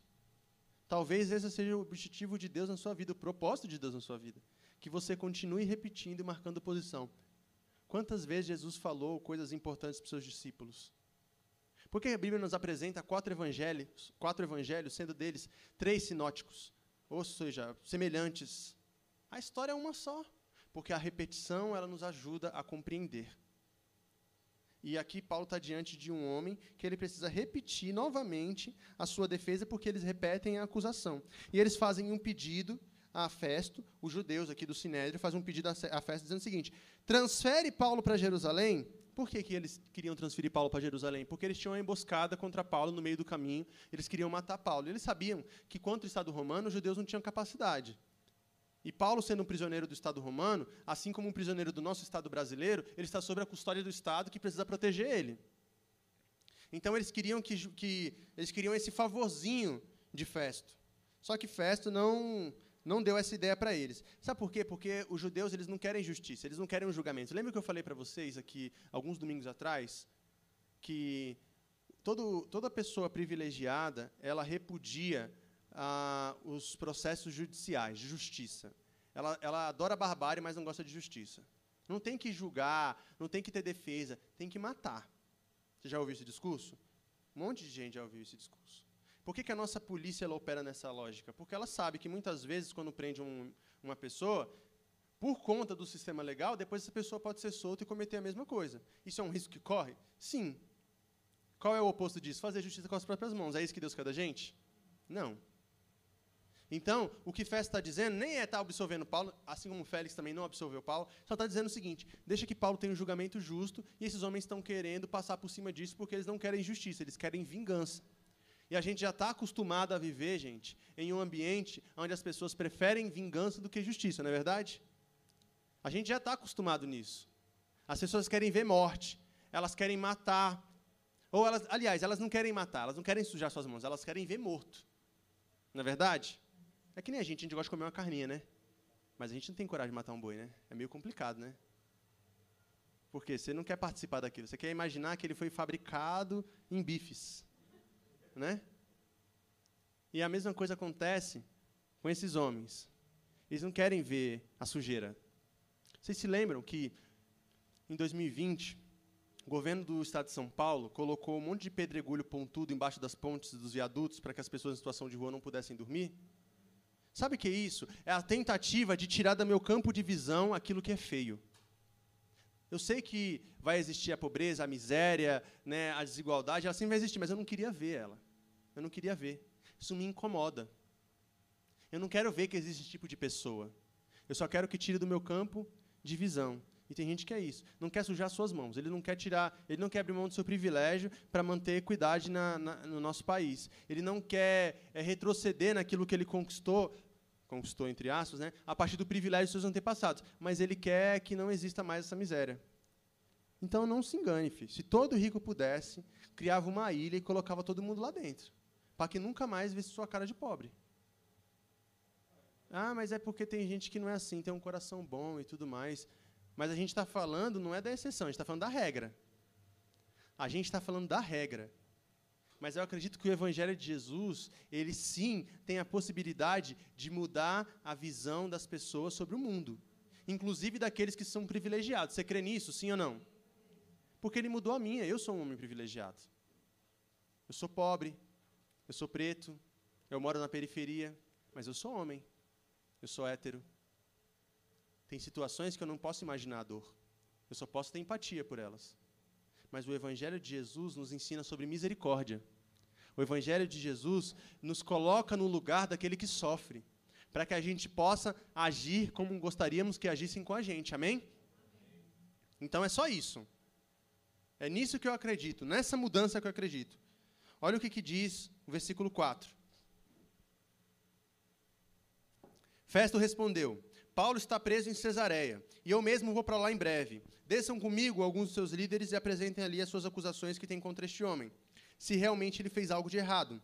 Talvez esse seja o objetivo de Deus na sua vida, o propósito de Deus na sua vida. Que você continue repetindo e marcando posição. Quantas vezes Jesus falou coisas importantes para os seus discípulos? Porque a Bíblia nos apresenta quatro evangelhos, quatro evangelhos, sendo deles três sinóticos ou seja, semelhantes. A história é uma só, porque a repetição ela nos ajuda a compreender. E aqui Paulo está diante de um homem que ele precisa repetir novamente a sua defesa, porque eles repetem a acusação. E eles fazem um pedido a Festo, os judeus aqui do Sinédrio fazem um pedido a Festo dizendo o seguinte: transfere Paulo para Jerusalém por que, que eles queriam transferir Paulo para Jerusalém? Porque eles tinham uma emboscada contra Paulo no meio do caminho, eles queriam matar Paulo. Eles sabiam que, contra o Estado romano, os judeus não tinham capacidade. E Paulo, sendo um prisioneiro do Estado romano, assim como um prisioneiro do nosso Estado brasileiro, ele está sob a custódia do Estado que precisa proteger ele. Então eles queriam que, que eles queriam esse favorzinho de Festo. Só que Festo não não deu essa ideia para eles. Sabe por quê? Porque os judeus eles não querem justiça, eles não querem um julgamento. Lembra que eu falei para vocês aqui alguns domingos atrás que todo, toda pessoa privilegiada ela repudia ah, os processos judiciais, de justiça. Ela, ela adora a barbárie, mas não gosta de justiça. Não tem que julgar, não tem que ter defesa, tem que matar. Você já ouviu esse discurso? Um monte de gente já ouviu esse discurso. Por que, que a nossa polícia ela opera nessa lógica? Porque ela sabe que muitas vezes, quando prende um, uma pessoa, por conta do sistema legal, depois essa pessoa pode ser solta e cometer a mesma coisa. Isso é um risco que corre? Sim. Qual é o oposto disso? Fazer justiça com as próprias mãos. É isso que Deus quer da gente? Não. Então, o que Festa está dizendo nem é estar tá absolvendo Paulo, assim como Félix também não absolveu Paulo, só está dizendo o seguinte: deixa que Paulo tenha um julgamento justo e esses homens estão querendo passar por cima disso porque eles não querem justiça, eles querem vingança. E a gente já está acostumado a viver, gente, em um ambiente onde as pessoas preferem vingança do que justiça, não é verdade? A gente já está acostumado nisso. As pessoas querem ver morte, elas querem matar. Ou elas, aliás, elas não querem matar, elas não querem sujar suas mãos, elas querem ver morto. Não é verdade? É que nem a gente, a gente gosta de comer uma carninha, né? Mas a gente não tem coragem de matar um boi, né? É meio complicado, né? Porque você não quer participar daquilo. Você quer imaginar que ele foi fabricado em bifes, né? E a mesma coisa acontece com esses homens. Eles não querem ver a sujeira. Vocês se lembram que em 2020 o governo do estado de São Paulo colocou um monte de pedregulho pontudo embaixo das pontes dos viadutos para que as pessoas em situação de rua não pudessem dormir? Sabe o que é isso? É a tentativa de tirar do meu campo de visão aquilo que é feio. Eu sei que vai existir a pobreza, a miséria, né, a desigualdade, ela sempre vai existir, mas eu não queria ver ela. Eu não queria ver. Isso me incomoda. Eu não quero ver que existe esse tipo de pessoa. Eu só quero que tire do meu campo de visão. E tem gente que é isso. Não quer sujar suas mãos. Ele não quer tirar, ele não quer abrir mão do seu privilégio para manter equidade na, na, no nosso país. Ele não quer é, retroceder naquilo que ele conquistou, conquistou entre aspas, né, a partir do privilégio dos seus antepassados. Mas ele quer que não exista mais essa miséria. Então não se engane, filho. Se todo rico pudesse, criava uma ilha e colocava todo mundo lá dentro, para que nunca mais visse sua cara de pobre. Ah, mas é porque tem gente que não é assim, tem um coração bom e tudo mais. Mas a gente está falando, não é da exceção, a gente está falando da regra. A gente está falando da regra. Mas eu acredito que o Evangelho de Jesus, ele sim tem a possibilidade de mudar a visão das pessoas sobre o mundo. Inclusive daqueles que são privilegiados. Você crê nisso, sim ou não? Porque ele mudou a minha. Eu sou um homem privilegiado. Eu sou pobre. Eu sou preto. Eu moro na periferia. Mas eu sou homem. Eu sou hétero. Tem situações que eu não posso imaginar a dor. Eu só posso ter empatia por elas. Mas o Evangelho de Jesus nos ensina sobre misericórdia. O Evangelho de Jesus nos coloca no lugar daquele que sofre, para que a gente possa agir como gostaríamos que agissem com a gente. Amém? Então é só isso. É nisso que eu acredito, nessa mudança que eu acredito. Olha o que, que diz o versículo 4. Festo respondeu: Paulo está preso em Cesareia, e eu mesmo vou para lá em breve. Desçam comigo alguns dos seus líderes e apresentem ali as suas acusações que têm contra este homem, se realmente ele fez algo de errado.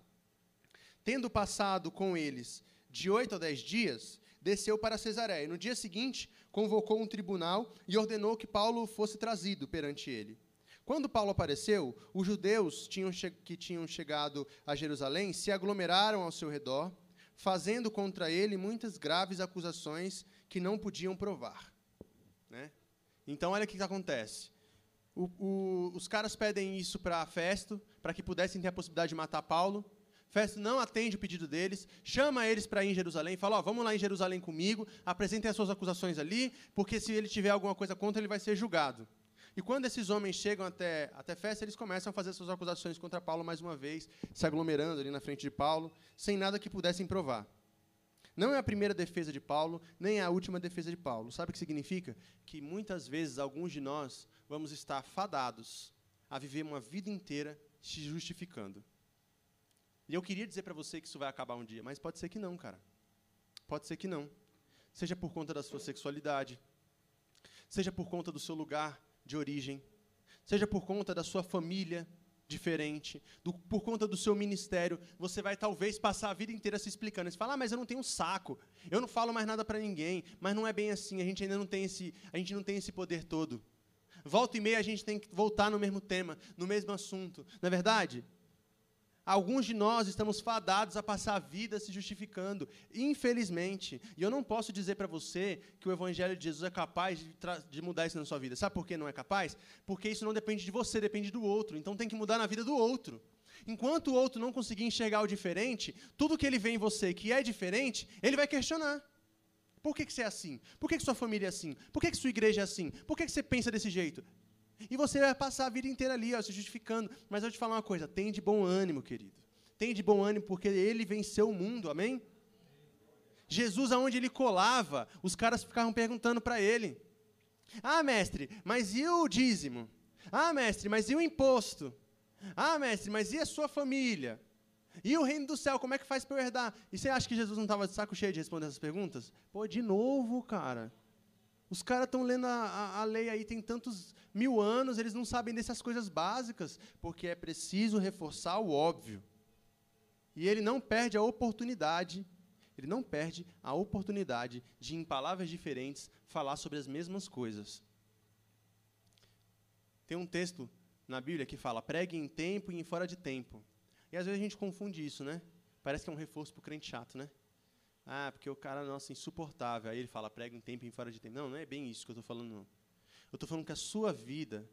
Tendo passado com eles de oito a dez dias, desceu para Cesareia. No dia seguinte, convocou um tribunal e ordenou que Paulo fosse trazido perante ele. Quando Paulo apareceu, os judeus que tinham chegado a Jerusalém se aglomeraram ao seu redor, fazendo contra ele muitas graves acusações que não podiam provar. Né? Então, olha o que, acontece. O, o, os caras pedem isso para Festo, para que pudessem ter a possibilidade de matar Paulo. Festo não atende o pedido deles, chama eles para ir em Jerusalém, fala: oh, vamos lá em Jerusalém comigo, apresentem as suas acusações ali, porque se ele tiver alguma coisa contra, ele vai ser julgado. E quando esses homens chegam até, até Festo, eles começam a fazer suas acusações contra Paulo mais uma vez, se aglomerando ali na frente de Paulo, sem nada que pudessem provar. Não é a primeira defesa de Paulo, nem é a última defesa de Paulo. Sabe o que significa? Que muitas vezes alguns de nós vamos estar fadados a viver uma vida inteira se justificando. E eu queria dizer para você que isso vai acabar um dia, mas pode ser que não, cara. Pode ser que não. Seja por conta da sua sexualidade, seja por conta do seu lugar de origem, seja por conta da sua família, diferente, do, por conta do seu ministério, você vai talvez passar a vida inteira se explicando. Você fala, ah, mas eu não tenho saco, eu não falo mais nada para ninguém, mas não é bem assim, a gente ainda não tem esse, a gente não tem esse poder todo. Volta e meia a gente tem que voltar no mesmo tema, no mesmo assunto, não é verdade? Alguns de nós estamos fadados a passar a vida se justificando, infelizmente. E eu não posso dizer para você que o Evangelho de Jesus é capaz de, de, mudar isso na sua vida. Sabe por que não é capaz? Porque isso não depende de você, depende do outro. Então tem que mudar na vida do outro. Enquanto o outro não conseguir enxergar o diferente, tudo que ele vê em você que é diferente, ele vai questionar. Por que, que você é assim? Por que, que sua família é assim? Por que, que sua igreja é assim? Por que, que você pensa desse jeito? E você vai passar a vida inteira ali, ó, se justificando. Mas eu te falar uma coisa: tem de bom ânimo, querido. Tem de bom ânimo porque ele venceu o mundo, amém? Jesus, aonde ele colava, os caras ficavam perguntando para ele: Ah, mestre, mas e o dízimo? Ah, mestre, mas e o imposto? Ah, mestre, mas e a sua família? E o reino do céu, como é que faz para eu herdar? E você acha que Jesus não estava de saco cheio de responder essas perguntas? Pô, de novo, cara. Os caras estão lendo a, a, a, lei aí tem tantos mil anos, eles não sabem dessas coisas básicas, porque é preciso reforçar o óbvio. E ele não perde a oportunidade, ele não perde a oportunidade de, em palavras diferentes, falar sobre as mesmas coisas. Tem um texto na Bíblia que fala: pregue em tempo e em fora de tempo. E às vezes a gente confunde isso, né? Parece que é um reforço para o crente chato, né? Ah, porque o cara, nossa, insuportável. Aí ele fala, prega em tempo e fora de tempo. Não, não é bem isso que eu estou falando, não. Eu estou falando que a sua vida,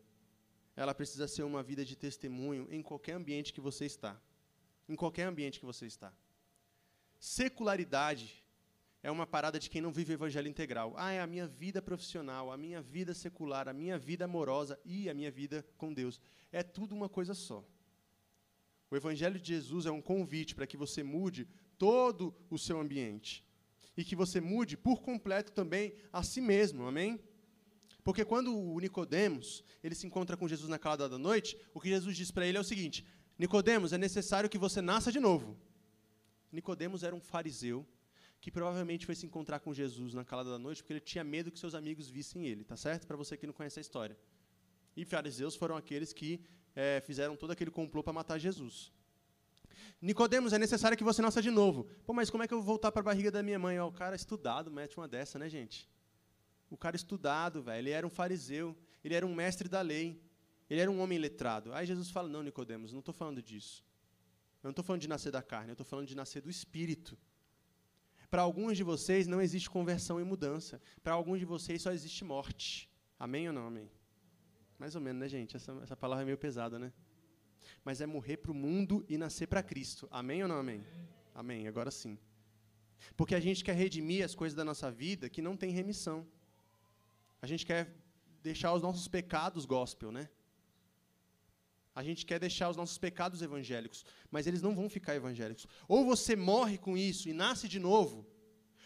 ela precisa ser uma vida de testemunho em qualquer ambiente que você está. Em qualquer ambiente que você está. Secularidade é uma parada de quem não vive o evangelho integral. Ah, é a minha vida profissional, a minha vida secular, a minha vida amorosa e a minha vida com Deus. É tudo uma coisa só. O evangelho de Jesus é um convite para que você mude todo o seu ambiente e que você mude por completo também a si mesmo. Amém? Porque quando o Nicodemos, ele se encontra com Jesus na calada da noite, o que Jesus diz para ele é o seguinte: Nicodemos, é necessário que você nasça de novo. Nicodemos era um fariseu que provavelmente foi se encontrar com Jesus na calada da noite porque ele tinha medo que seus amigos vissem ele, tá certo? Para você que não conhece a história. E fariseus foram aqueles que é, fizeram todo aquele complô para matar Jesus. Nicodemos, é necessário que você nasça de novo. Pô, mas como é que eu vou voltar para a barriga da minha mãe? Ó, o cara estudado mete uma dessa, né, gente? O cara estudado, velho, ele era um fariseu, ele era um mestre da lei, ele era um homem letrado. Aí Jesus fala: Não, Nicodemos, não estou falando disso. Eu não estou falando de nascer da carne, eu estou falando de nascer do espírito. Para alguns de vocês não existe conversão e mudança. Para alguns de vocês só existe morte. Amém ou não amém? Mais ou menos, né, gente? Essa, essa palavra é meio pesada, né? Mas é morrer para o mundo e nascer para Cristo. Amém ou não amém? Amém, agora sim. Porque a gente quer redimir as coisas da nossa vida que não tem remissão. A gente quer deixar os nossos pecados gospel, né? A gente quer deixar os nossos pecados evangélicos, mas eles não vão ficar evangélicos. Ou você morre com isso e nasce de novo,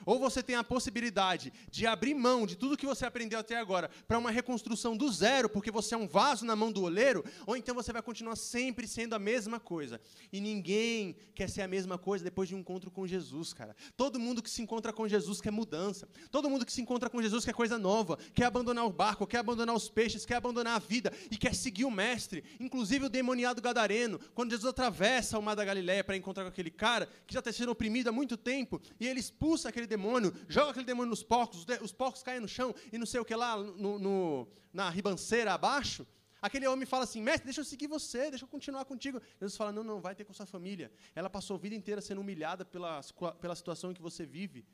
ou você tem a possibilidade de abrir mão de tudo que você aprendeu até agora para uma reconstrução do zero, porque você é um vaso na mão do oleiro, ou então você vai continuar sempre sendo a mesma coisa. E ninguém quer ser a mesma coisa depois de um encontro com Jesus, cara. Todo mundo que se encontra com Jesus quer mudança. Todo mundo que se encontra com Jesus quer coisa nova, quer abandonar o barco, quer abandonar os peixes, quer abandonar a vida e quer seguir o mestre. Inclusive o demoniado gadareno, quando Jesus atravessa o mar da Galileia para encontrar com aquele cara que já está sendo oprimido há muito tempo, e ele expulsa aquele demônio, joga aquele demônio nos porcos, os porcos caem no chão e não sei o que lá, no, no, na ribanceira abaixo. Aquele homem fala assim: Mestre, deixa eu seguir você, deixa eu continuar contigo. Jesus fala: Não, não, vai ter com sua família. Ela passou a vida inteira sendo humilhada pela, pela situação em que você vive.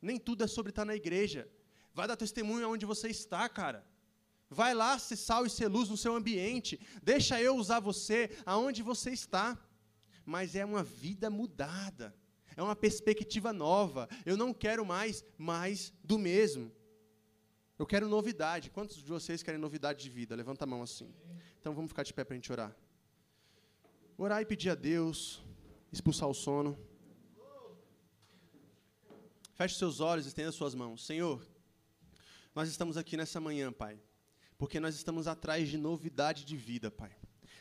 Nem tudo é sobre estar na igreja. Vai dar testemunho aonde você está, cara. Vai lá ser sal e ser luz no seu ambiente. Deixa eu usar você aonde você está. Mas é uma vida mudada é uma perspectiva nova. Eu não quero mais mais do mesmo. Eu quero novidade. Quantos de vocês querem novidade de vida? Levanta a mão assim. Então vamos ficar de pé para a gente orar. Orar e pedir a Deus, expulsar o sono. Feche seus olhos, estenda suas mãos. Senhor, nós estamos aqui nessa manhã, Pai, porque nós estamos atrás de novidade de vida, Pai.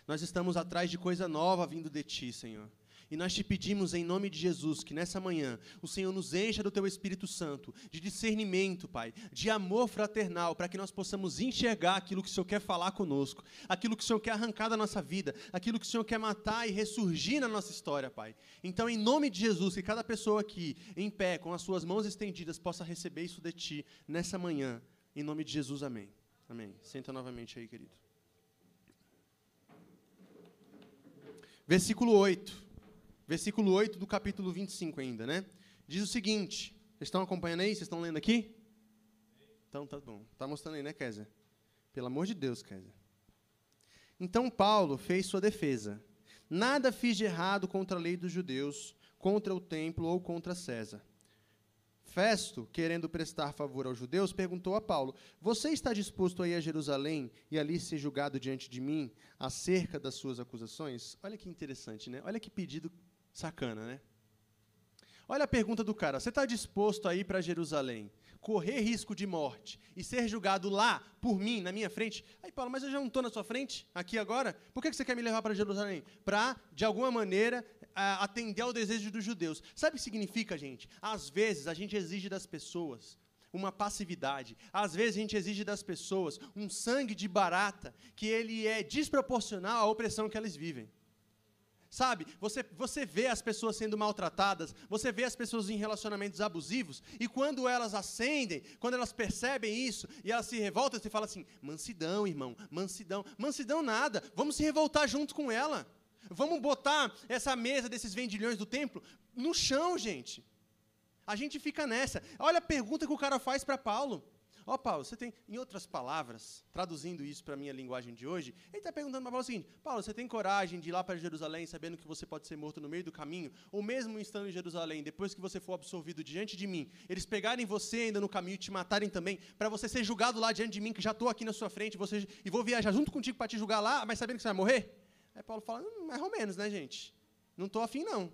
Nós estamos atrás de coisa nova vindo de Ti, Senhor. E nós te pedimos em nome de Jesus que nessa manhã o Senhor nos encha do teu Espírito Santo, de discernimento, Pai, de amor fraternal, para que nós possamos enxergar aquilo que o Senhor quer falar conosco, aquilo que o Senhor quer arrancar da nossa vida, aquilo que o Senhor quer matar e ressurgir na nossa história, Pai. Então, em nome de Jesus, que cada pessoa aqui, em pé, com as suas mãos estendidas, possa receber isso de Ti nessa manhã. Em nome de Jesus, amém. Amém. Senta novamente aí, querido. Versículo 8 versículo 8 do capítulo 25 ainda, né? Diz o seguinte, vocês estão acompanhando aí? Vocês estão lendo aqui? Então, tá bom. Tá mostrando aí, né, Kézia? Pelo amor de Deus, Kézia. Então Paulo fez sua defesa. Nada fiz de errado contra a lei dos judeus, contra o templo ou contra César. Festo, querendo prestar favor aos judeus, perguntou a Paulo: Você está disposto a ir a Jerusalém e ali ser julgado diante de mim acerca das suas acusações? Olha que interessante, né? Olha que pedido Sacana, né? Olha a pergunta do cara: você está disposto a ir para Jerusalém, correr risco de morte e ser julgado lá por mim, na minha frente? Aí, Paulo, mas eu já não estou na sua frente, aqui agora? Por que você quer me levar para Jerusalém? Para, de alguma maneira, atender ao desejo dos judeus. Sabe o que significa, gente? Às vezes a gente exige das pessoas uma passividade. Às vezes a gente exige das pessoas um sangue de barata que ele é desproporcional à opressão que elas vivem. Sabe? Você, você vê as pessoas sendo maltratadas, você vê as pessoas em relacionamentos abusivos, e quando elas acendem, quando elas percebem isso, e elas se revoltam, você fala assim: mansidão, irmão, mansidão. Mansidão nada, vamos se revoltar junto com ela. Vamos botar essa mesa desses vendilhões do templo no chão, gente. A gente fica nessa. Olha a pergunta que o cara faz para Paulo. Ó, oh, Paulo, você tem, em outras palavras, traduzindo isso para a minha linguagem de hoje, ele está perguntando para Paulo o seguinte: Paulo, você tem coragem de ir lá para Jerusalém sabendo que você pode ser morto no meio do caminho? Ou mesmo estando em Jerusalém, depois que você for absolvido diante de mim, eles pegarem você ainda no caminho e te matarem também, para você ser julgado lá diante de mim, que já estou aqui na sua frente, você, e vou viajar junto contigo para te julgar lá, mas sabendo que você vai morrer? Aí Paulo fala: hum, mais ou menos, né, gente? Não estou afim, não.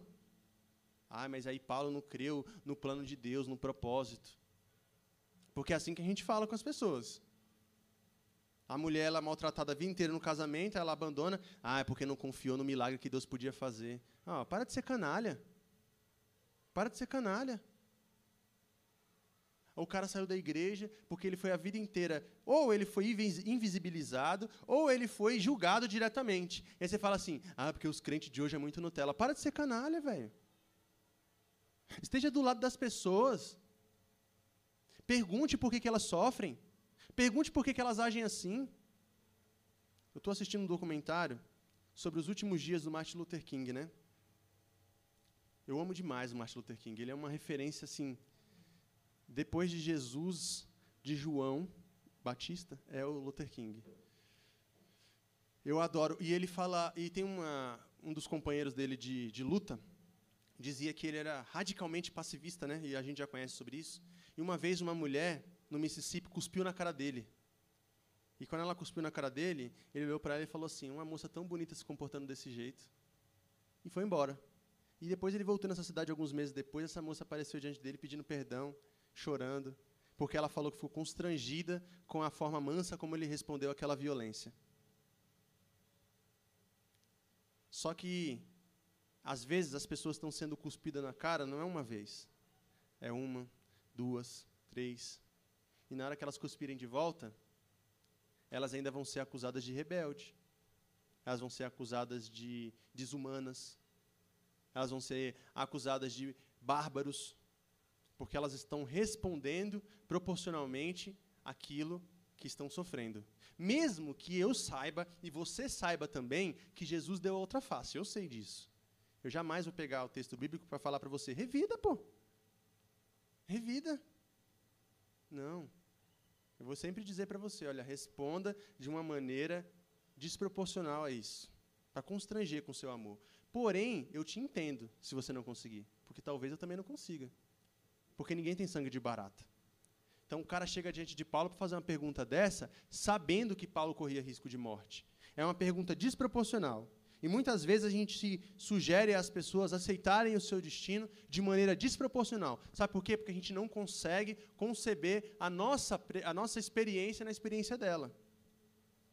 Ah, mas aí Paulo não creu no plano de Deus, no propósito. Porque é assim que a gente fala com as pessoas. A mulher ela é maltratada a vida inteira no casamento, ela abandona. Ah, é porque não confiou no milagre que Deus podia fazer. Ah, para de ser canalha. Para de ser canalha. O cara saiu da igreja porque ele foi a vida inteira, ou ele foi invisibilizado, ou ele foi julgado diretamente. E aí você fala assim: ah, porque os crentes de hoje é muito Nutella. Para de ser canalha, velho. Esteja do lado das pessoas. Pergunte por que, que elas sofrem. Pergunte por que, que elas agem assim. Eu estou assistindo um documentário sobre os últimos dias do Martin Luther King, né? Eu amo demais o Martin Luther King. Ele é uma referência, assim, depois de Jesus, de João Batista, é o Luther King. Eu adoro. E ele fala, e tem uma, um dos companheiros dele de, de luta, dizia que ele era radicalmente pacifista, né? E a gente já conhece sobre isso. E uma vez uma mulher no Mississippi cuspiu na cara dele. E quando ela cuspiu na cara dele, ele olhou para ela e falou assim: "Uma moça tão bonita se comportando desse jeito". E foi embora. E depois ele voltou nessa cidade alguns meses depois, essa moça apareceu diante dele pedindo perdão, chorando, porque ela falou que ficou constrangida com a forma mansa como ele respondeu àquela violência. Só que às vezes as pessoas estão sendo cuspidas na cara não é uma vez, é uma, duas, três. E na hora que elas cuspirem de volta, elas ainda vão ser acusadas de rebelde. Elas vão ser acusadas de desumanas. Elas vão ser acusadas de bárbaros, porque elas estão respondendo proporcionalmente aquilo que estão sofrendo. Mesmo que eu saiba e você saiba também que Jesus deu outra face, eu sei disso. Eu jamais vou pegar o texto bíblico para falar para você, revida, pô. Revida. Não. Eu vou sempre dizer para você, olha, responda de uma maneira desproporcional a isso, para constranger com seu amor. Porém, eu te entendo se você não conseguir, porque talvez eu também não consiga. Porque ninguém tem sangue de barata. Então o cara chega diante de Paulo para fazer uma pergunta dessa, sabendo que Paulo corria risco de morte. É uma pergunta desproporcional. E muitas vezes a gente sugere às pessoas aceitarem o seu destino de maneira desproporcional. Sabe por quê? Porque a gente não consegue conceber a nossa, a nossa experiência na experiência dela.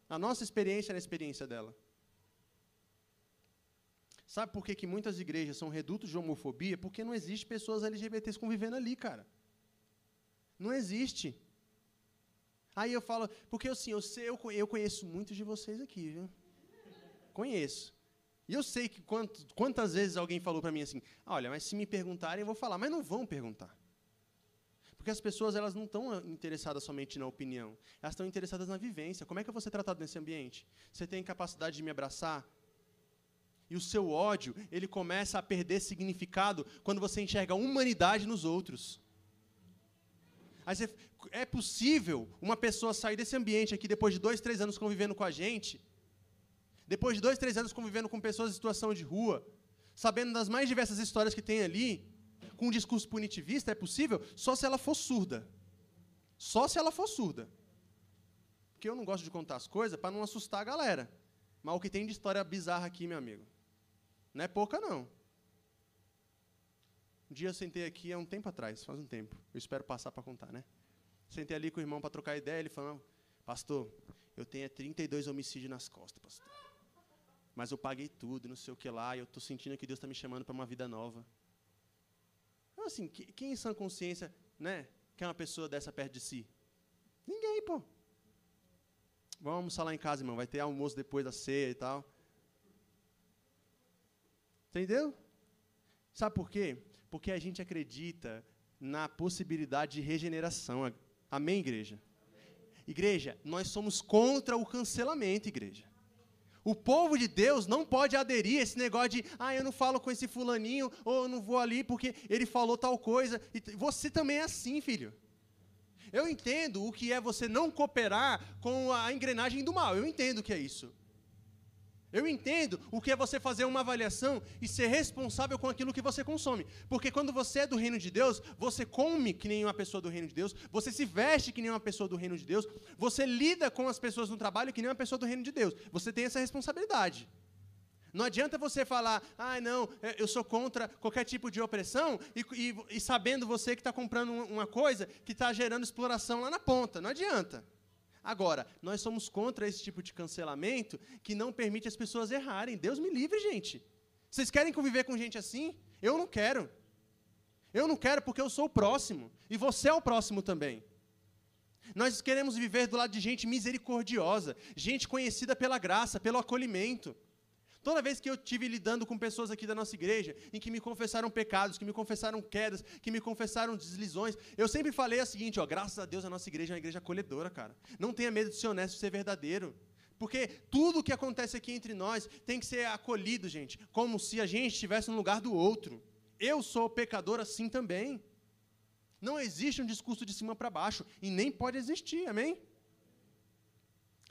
A nossa experiência na experiência dela. Sabe por que, que muitas igrejas são redutos de homofobia? Porque não existe pessoas LGBTs convivendo ali, cara. Não existe. Aí eu falo, porque assim, eu, sei, eu conheço muitos de vocês aqui, viu? Conheço. E eu sei que quantas vezes alguém falou para mim assim: olha, mas se me perguntarem, eu vou falar, mas não vão perguntar. Porque as pessoas elas não estão interessadas somente na opinião, elas estão interessadas na vivência. Como é que eu vou ser tratado nesse ambiente? Você tem capacidade de me abraçar? E o seu ódio, ele começa a perder significado quando você enxerga a humanidade nos outros. Aí você, é possível uma pessoa sair desse ambiente aqui depois de dois, três anos convivendo com a gente depois de dois, três anos convivendo com pessoas em situação de rua, sabendo das mais diversas histórias que tem ali, com um discurso punitivista, é possível só se ela for surda. Só se ela for surda. Porque eu não gosto de contar as coisas para não assustar a galera. Mas o que tem de história bizarra aqui, meu amigo, não é pouca, não. Um dia eu sentei aqui há um tempo atrás, faz um tempo. Eu espero passar para contar, né? Sentei ali com o irmão para trocar ideia, ele falou, pastor, eu tenho 32 homicídios nas costas, pastor mas eu paguei tudo, não sei o que lá, e eu estou sentindo que Deus está me chamando para uma vida nova. Então, assim, quem em sã consciência, né, quer uma pessoa dessa perto de si? Ninguém, pô. Vamos almoçar lá em casa, irmão, vai ter almoço depois da ceia e tal. Entendeu? Sabe por quê? Porque a gente acredita na possibilidade de regeneração. Amém, igreja? Igreja, nós somos contra o cancelamento, igreja. O povo de Deus não pode aderir a esse negócio de, ah, eu não falo com esse fulaninho, ou eu não vou ali porque ele falou tal coisa. E você também é assim, filho. Eu entendo o que é você não cooperar com a engrenagem do mal. Eu entendo o que é isso. Eu entendo o que é você fazer uma avaliação e ser responsável com aquilo que você consome. Porque quando você é do reino de Deus, você come que nem uma pessoa do reino de Deus, você se veste que nem uma pessoa do reino de Deus, você lida com as pessoas no trabalho que nem uma pessoa do reino de Deus. Você tem essa responsabilidade. Não adianta você falar, ah, não, é, eu sou contra qualquer tipo de opressão, e, e, e sabendo você que está comprando uma coisa que está gerando exploração lá na ponta. Não adianta. Agora, nós somos contra esse tipo de cancelamento que não permite as pessoas errarem. Deus me livre, gente. Vocês querem conviver com gente assim? Eu não quero. Eu não quero porque eu sou o próximo. E você é o próximo também. Nós queremos viver do lado de gente misericordiosa, gente conhecida pela graça, pelo acolhimento. Toda vez que eu tive lidando com pessoas aqui da nossa igreja, em que me confessaram pecados, que me confessaram quedas, que me confessaram deslizões, eu sempre falei o seguinte, ó, graças a Deus a nossa igreja é uma igreja acolhedora, cara. Não tenha medo de ser honesto e ser verdadeiro. Porque tudo que acontece aqui entre nós tem que ser acolhido, gente, como se a gente estivesse no lugar do outro. Eu sou pecador assim também. Não existe um discurso de cima para baixo e nem pode existir, amém?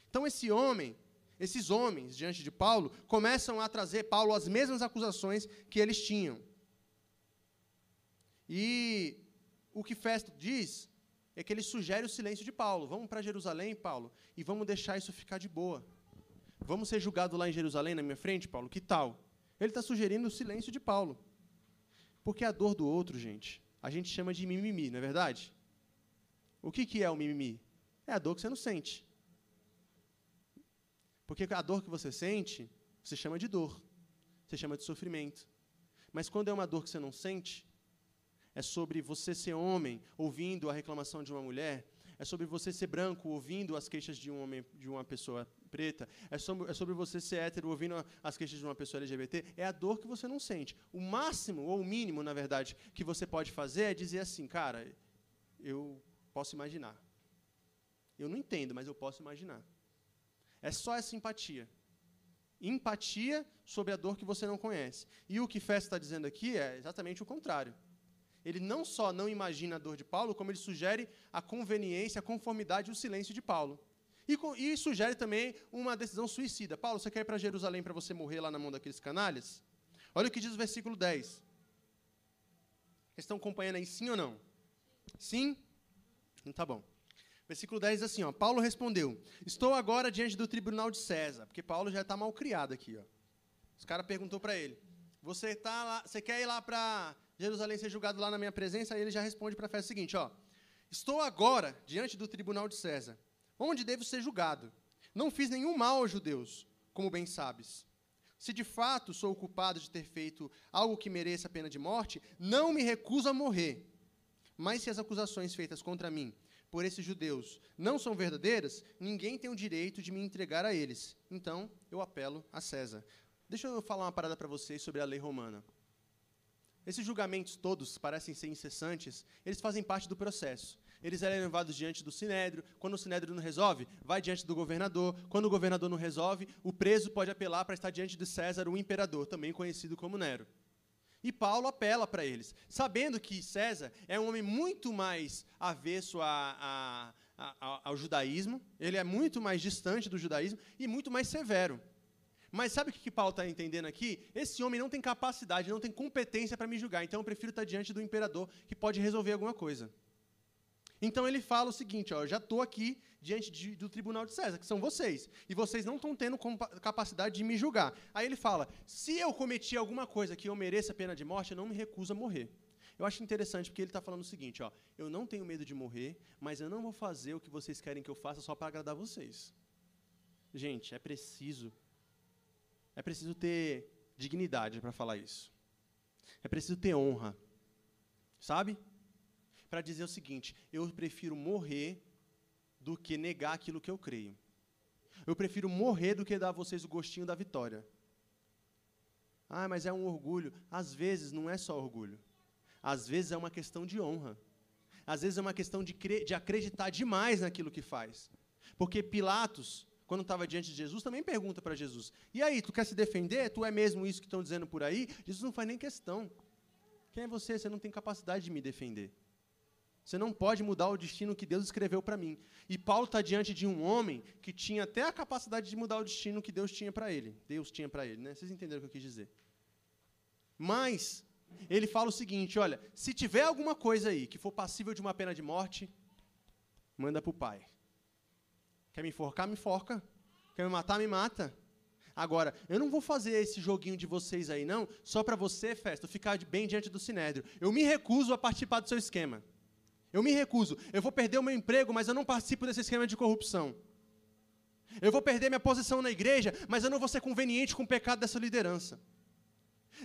Então esse homem, esses homens, diante de Paulo, começam a trazer Paulo as mesmas acusações que eles tinham. E o que Festo diz é que ele sugere o silêncio de Paulo. Vamos para Jerusalém, Paulo, e vamos deixar isso ficar de boa. Vamos ser julgados lá em Jerusalém, na minha frente, Paulo? Que tal? Ele está sugerindo o silêncio de Paulo. Porque a dor do outro, gente, a gente chama de mimimi, não é verdade? O que, que é o mimimi? É a dor que você não sente. Porque a dor que você sente, você chama de dor, você chama de sofrimento. Mas quando é uma dor que você não sente, é sobre você ser homem ouvindo a reclamação de uma mulher, é sobre você ser branco ouvindo as queixas de um homem, de uma pessoa preta, é sobre, é sobre você ser hétero ouvindo as queixas de uma pessoa LGBT. É a dor que você não sente. O máximo ou o mínimo, na verdade, que você pode fazer é dizer assim, cara, eu posso imaginar. Eu não entendo, mas eu posso imaginar. É só essa empatia. Empatia sobre a dor que você não conhece. E o que Festa está dizendo aqui é exatamente o contrário. Ele não só não imagina a dor de Paulo, como ele sugere a conveniência, a conformidade e o silêncio de Paulo. E, e sugere também uma decisão suicida. Paulo, você quer ir para Jerusalém para você morrer lá na mão daqueles canalhas? Olha o que diz o versículo 10. Estão acompanhando aí, sim ou não? Sim? Então tá bom. Versículo 10 diz assim: ó, Paulo respondeu: Estou agora diante do tribunal de César, porque Paulo já está mal criado aqui. Ó. Os caras perguntou para ele: Você tá lá, você quer ir lá para Jerusalém ser julgado lá na minha presença? Aí ele já responde para a o seguinte: ó, Estou agora diante do tribunal de César, onde devo ser julgado. Não fiz nenhum mal aos judeus, como bem sabes. Se de fato sou culpado de ter feito algo que mereça a pena de morte, não me recuso a morrer. Mas se as acusações feitas contra mim por esses judeus não são verdadeiras, ninguém tem o direito de me entregar a eles. Então, eu apelo a César. Deixa eu falar uma parada para vocês sobre a lei romana. Esses julgamentos todos parecem ser incessantes, eles fazem parte do processo. Eles eram levados diante do sinédrio. Quando o sinédrio não resolve, vai diante do governador. Quando o governador não resolve, o preso pode apelar para estar diante de César, o imperador, também conhecido como Nero. E Paulo apela para eles, sabendo que César é um homem muito mais avesso a, a, a, ao judaísmo, ele é muito mais distante do judaísmo e muito mais severo. Mas sabe o que Paulo está entendendo aqui? Esse homem não tem capacidade, não tem competência para me julgar, então eu prefiro estar diante do imperador que pode resolver alguma coisa. Então ele fala o seguinte: ó, eu já estou aqui diante de, do tribunal de César, que são vocês, e vocês não estão tendo capacidade de me julgar. Aí ele fala: se eu cometi alguma coisa que eu mereça pena de morte, eu não me recuso a morrer. Eu acho interessante porque ele está falando o seguinte: ó, eu não tenho medo de morrer, mas eu não vou fazer o que vocês querem que eu faça só para agradar vocês. Gente, é preciso, é preciso ter dignidade para falar isso. É preciso ter honra, sabe? Para dizer o seguinte: eu prefiro morrer do que negar aquilo que eu creio. Eu prefiro morrer do que dar a vocês o gostinho da vitória. Ah, mas é um orgulho. Às vezes não é só orgulho. Às vezes é uma questão de honra. Às vezes é uma questão de, de acreditar demais naquilo que faz. Porque Pilatos, quando estava diante de Jesus, também pergunta para Jesus: E aí, tu quer se defender? Tu é mesmo isso que estão dizendo por aí? Jesus não faz nem questão. Quem é você? Você não tem capacidade de me defender. Você não pode mudar o destino que Deus escreveu para mim. E Paulo está diante de um homem que tinha até a capacidade de mudar o destino que Deus tinha para ele. Deus tinha para ele, né? Vocês entenderam o que eu quis dizer? Mas ele fala o seguinte: olha, se tiver alguma coisa aí que for passível de uma pena de morte, manda para o pai. Quer me enforcar? Me enforca. Quer me matar? Me mata. Agora, eu não vou fazer esse joguinho de vocês aí, não, só para você, Festo, ficar bem diante do Sinédrio. Eu me recuso a participar do seu esquema. Eu me recuso. Eu vou perder o meu emprego, mas eu não participo desse esquema de corrupção. Eu vou perder minha posição na igreja, mas eu não vou ser conveniente com o pecado dessa liderança.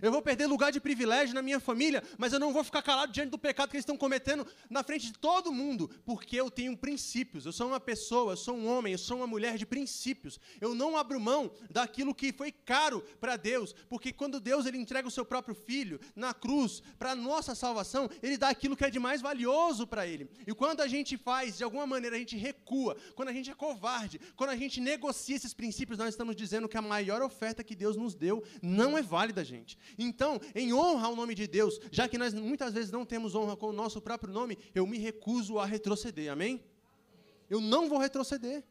Eu vou perder lugar de privilégio na minha família, mas eu não vou ficar calado diante do pecado que eles estão cometendo na frente de todo mundo, porque eu tenho princípios. Eu sou uma pessoa, eu sou um homem, eu sou uma mulher de princípios. Eu não abro mão daquilo que foi caro para Deus, porque quando Deus ele entrega o seu próprio filho na cruz para nossa salvação, ele dá aquilo que é de mais valioso para ele. E quando a gente faz, de alguma maneira a gente recua, quando a gente é covarde, quando a gente negocia esses princípios, nós estamos dizendo que a maior oferta que Deus nos deu não é válida, gente. Então, em honra ao nome de Deus, já que nós muitas vezes não temos honra com o nosso próprio nome, eu me recuso a retroceder. Amém? Eu não vou retroceder.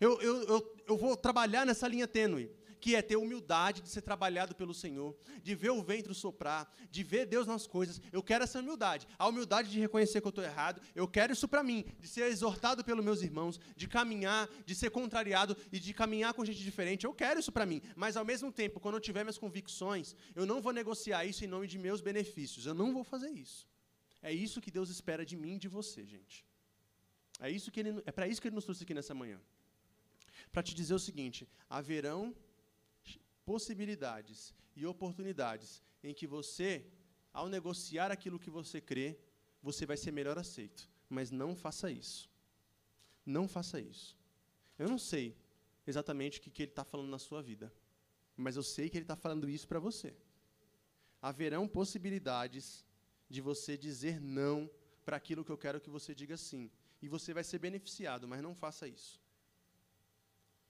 Eu, eu, eu, eu vou trabalhar nessa linha tênue que é ter humildade de ser trabalhado pelo Senhor, de ver o ventre soprar, de ver Deus nas coisas. Eu quero essa humildade. A humildade de reconhecer que eu estou errado. Eu quero isso para mim, de ser exortado pelos meus irmãos, de caminhar, de ser contrariado e de caminhar com gente diferente. Eu quero isso para mim. Mas, ao mesmo tempo, quando eu tiver minhas convicções, eu não vou negociar isso em nome de meus benefícios. Eu não vou fazer isso. É isso que Deus espera de mim e de você, gente. É, isso que ele, é para isso que Ele nos trouxe aqui nessa manhã. Para te dizer o seguinte: haverão possibilidades e oportunidades em que você, ao negociar aquilo que você crê, você vai ser melhor aceito. Mas não faça isso. Não faça isso. Eu não sei exatamente o que, que ele está falando na sua vida, mas eu sei que ele está falando isso para você. Haverão possibilidades de você dizer não para aquilo que eu quero que você diga sim. E você vai ser beneficiado, mas não faça isso.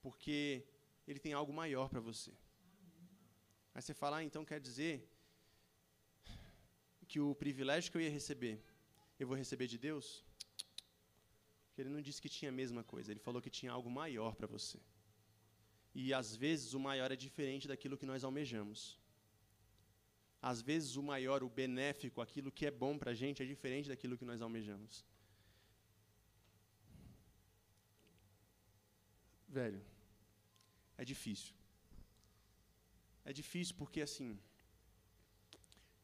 Porque ele tem algo maior para você. Aí você fala, ah, então quer dizer que o privilégio que eu ia receber, eu vou receber de Deus? Ele não disse que tinha a mesma coisa, ele falou que tinha algo maior para você. E às vezes o maior é diferente daquilo que nós almejamos. Às vezes o maior, o benéfico, aquilo que é bom para a gente é diferente daquilo que nós almejamos. Velho, é difícil. É difícil porque, assim,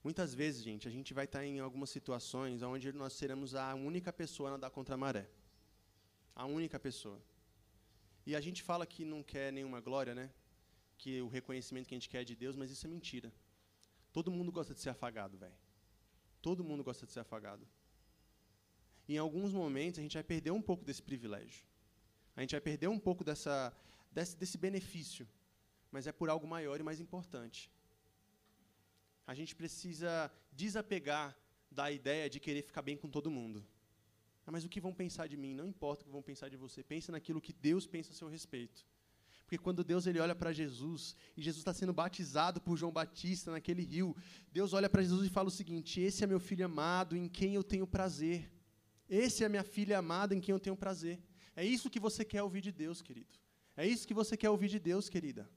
muitas vezes, gente, a gente vai estar em algumas situações onde nós seremos a única pessoa a nadar contra a maré. A única pessoa. E a gente fala que não quer nenhuma glória, né? Que o reconhecimento que a gente quer é de Deus, mas isso é mentira. Todo mundo gosta de ser afagado, velho. Todo mundo gosta de ser afagado. Em alguns momentos a gente vai perder um pouco desse privilégio. A gente vai perder um pouco dessa, desse, desse benefício mas é por algo maior e mais importante. A gente precisa desapegar da ideia de querer ficar bem com todo mundo. Ah, mas o que vão pensar de mim? Não importa o que vão pensar de você. Pense naquilo que Deus pensa a seu respeito. Porque quando Deus ele olha para Jesus, e Jesus está sendo batizado por João Batista naquele rio, Deus olha para Jesus e fala o seguinte: Esse é meu filho amado em quem eu tenho prazer. Esse é minha filha amada em quem eu tenho prazer. É isso que você quer ouvir de Deus, querido. É isso que você quer ouvir de Deus, querida.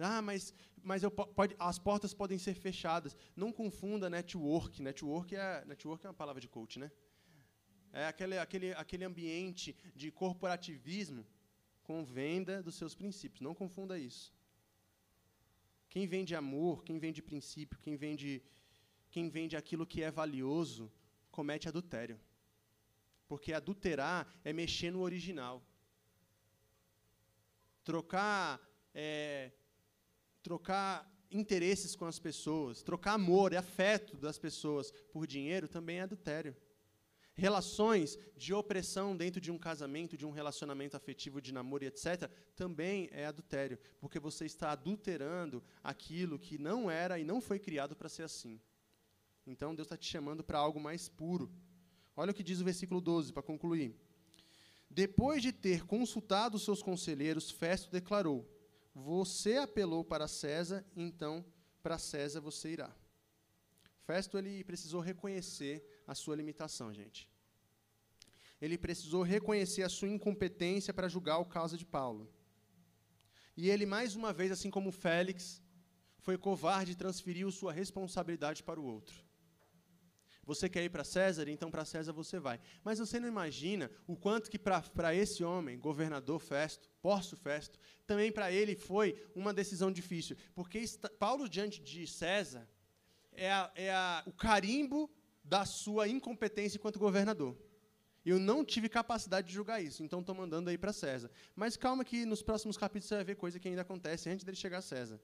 Ah, mas, mas eu, pode, as portas podem ser fechadas. Não confunda network. Network é, network é uma palavra de coach, né? É aquele, aquele, aquele ambiente de corporativismo com venda dos seus princípios. Não confunda isso. Quem vende amor, quem vende princípio, quem vende, quem vende aquilo que é valioso, comete adultério. Porque adulterar é mexer no original. Trocar é, trocar interesses com as pessoas, trocar amor e afeto das pessoas por dinheiro também é adultério. Relações de opressão dentro de um casamento, de um relacionamento afetivo, de namoro etc., também é adultério, porque você está adulterando aquilo que não era e não foi criado para ser assim. Então Deus está te chamando para algo mais puro. Olha o que diz o versículo 12, para concluir. Depois de ter consultado seus conselheiros, Festo declarou: Você apelou para César, então para César você irá. Festo ele precisou reconhecer a sua limitação, gente. Ele precisou reconhecer a sua incompetência para julgar o caso de Paulo. E ele, mais uma vez, assim como Félix, foi covarde e transferiu sua responsabilidade para o outro. Você quer ir para César? Então para César você vai. Mas você não imagina o quanto que para esse homem, governador Festo, Pórcio Festo, também para ele foi uma decisão difícil. Porque está, Paulo, diante de César, é, a, é a, o carimbo da sua incompetência enquanto governador. Eu não tive capacidade de julgar isso, então estou mandando aí para César. Mas calma que nos próximos capítulos você vai ver coisa que ainda acontece antes dele chegar a César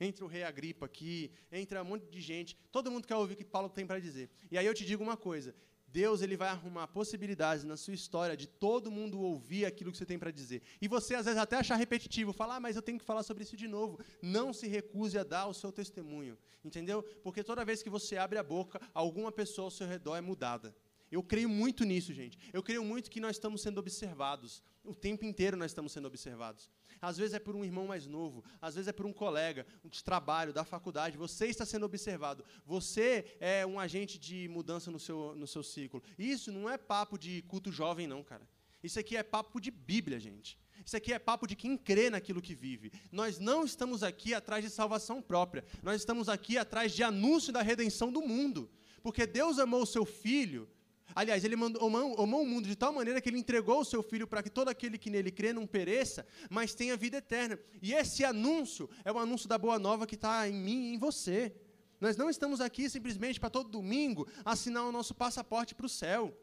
entre o rei Agripa aqui, entre um monte de gente, todo mundo quer ouvir o que Paulo tem para dizer. E aí eu te digo uma coisa: Deus ele vai arrumar possibilidades na sua história de todo mundo ouvir aquilo que você tem para dizer. E você às vezes até achar repetitivo, falar, ah, mas eu tenho que falar sobre isso de novo. Não se recuse a dar o seu testemunho, entendeu? Porque toda vez que você abre a boca, alguma pessoa ao seu redor é mudada. Eu creio muito nisso, gente. Eu creio muito que nós estamos sendo observados. O tempo inteiro nós estamos sendo observados. Às vezes é por um irmão mais novo, às vezes é por um colega de trabalho, da faculdade. Você está sendo observado. Você é um agente de mudança no seu, no seu ciclo. Isso não é papo de culto jovem, não, cara. Isso aqui é papo de Bíblia, gente. Isso aqui é papo de quem crê naquilo que vive. Nós não estamos aqui atrás de salvação própria. Nós estamos aqui atrás de anúncio da redenção do mundo. Porque Deus amou o seu filho Aliás, ele mandou, amou, amou o mundo de tal maneira que ele entregou o seu filho para que todo aquele que nele crê não pereça, mas tenha vida eterna. E esse anúncio é o anúncio da boa nova que está em mim e em você. Nós não estamos aqui simplesmente para todo domingo assinar o nosso passaporte para o céu,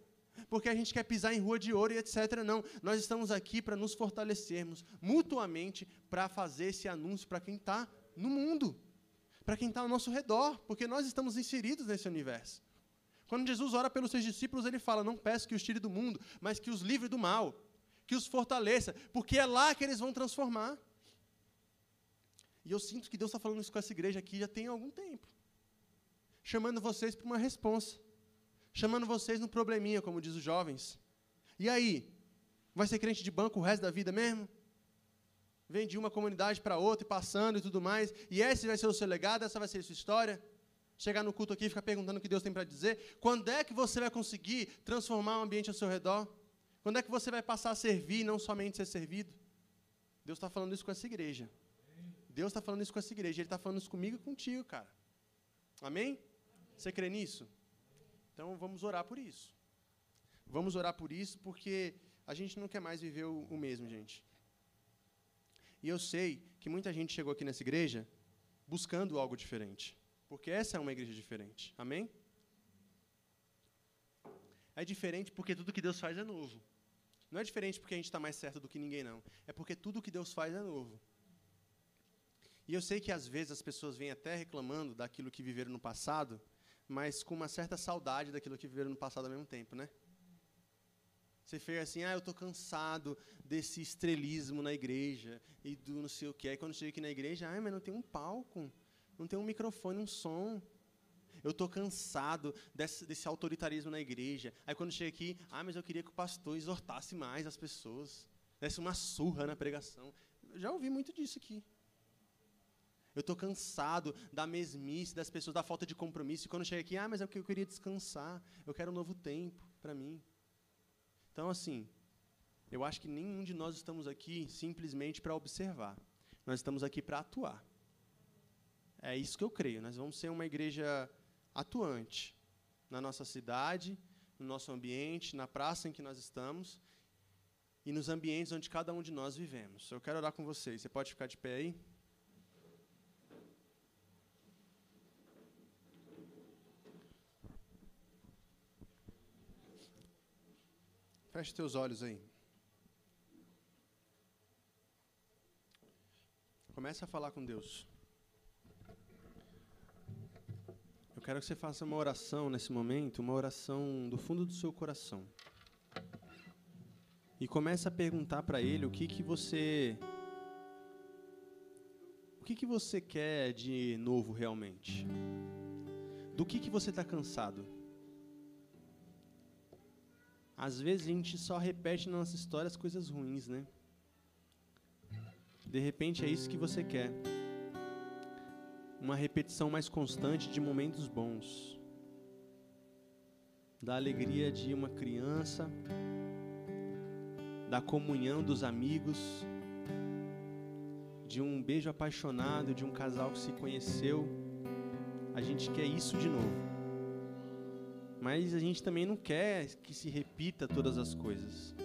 porque a gente quer pisar em rua de ouro e etc. Não. Nós estamos aqui para nos fortalecermos mutuamente para fazer esse anúncio para quem está no mundo, para quem está ao nosso redor, porque nós estamos inseridos nesse universo. Quando Jesus ora pelos seus discípulos, ele fala: Não peço que os tire do mundo, mas que os livre do mal, que os fortaleça, porque é lá que eles vão transformar. E eu sinto que Deus está falando isso com essa igreja aqui já tem algum tempo, chamando vocês para uma responsa, chamando vocês no probleminha, como diz os jovens. E aí? Vai ser crente de banco o resto da vida mesmo? Vem de uma comunidade para outra e passando e tudo mais, e esse vai ser o seu legado, essa vai ser a sua história? Chegar no culto aqui e ficar perguntando o que Deus tem para dizer? Quando é que você vai conseguir transformar o ambiente ao seu redor? Quando é que você vai passar a servir, não somente ser servido? Deus está falando isso com essa igreja. Deus está falando isso com essa igreja. Ele está falando isso comigo e contigo, cara. Amém? Você crê nisso? Então vamos orar por isso. Vamos orar por isso porque a gente não quer mais viver o, o mesmo, gente. E eu sei que muita gente chegou aqui nessa igreja buscando algo diferente. Porque essa é uma igreja diferente. Amém? É diferente porque tudo que Deus faz é novo. Não é diferente porque a gente está mais certo do que ninguém, não. É porque tudo que Deus faz é novo. E eu sei que às vezes as pessoas vêm até reclamando daquilo que viveram no passado, mas com uma certa saudade daquilo que viveram no passado ao mesmo tempo, né? Você fez assim, ah, eu estou cansado desse estrelismo na igreja e do não sei o que. Aí quando chega aqui na igreja, ah, mas não tem um palco não tem um microfone, um som. Eu estou cansado desse, desse, autoritarismo na igreja. Aí quando chega aqui, ah, mas eu queria que o pastor exortasse mais as pessoas, desse uma surra na pregação. Eu já ouvi muito disso aqui. Eu estou cansado da mesmice das pessoas, da falta de compromisso. E quando chega aqui, ah, mas é eu queria descansar. Eu quero um novo tempo para mim. Então, assim, eu acho que nenhum de nós estamos aqui simplesmente para observar. Nós estamos aqui para atuar. É isso que eu creio. Nós vamos ser uma igreja atuante na nossa cidade, no nosso ambiente, na praça em que nós estamos e nos ambientes onde cada um de nós vivemos. Eu quero orar com vocês. Você pode ficar de pé aí? Feche teus olhos aí. Comece a falar com Deus. Quero que você faça uma oração nesse momento, uma oração do fundo do seu coração. E comece a perguntar para ele o que que você o que que você quer de novo realmente? Do que que você está cansado? Às vezes a gente só repete na nossa história as coisas ruins, né? De repente é isso que você quer. Uma repetição mais constante de momentos bons. Da alegria de uma criança, da comunhão dos amigos, de um beijo apaixonado de um casal que se conheceu. A gente quer isso de novo. Mas a gente também não quer que se repita todas as coisas.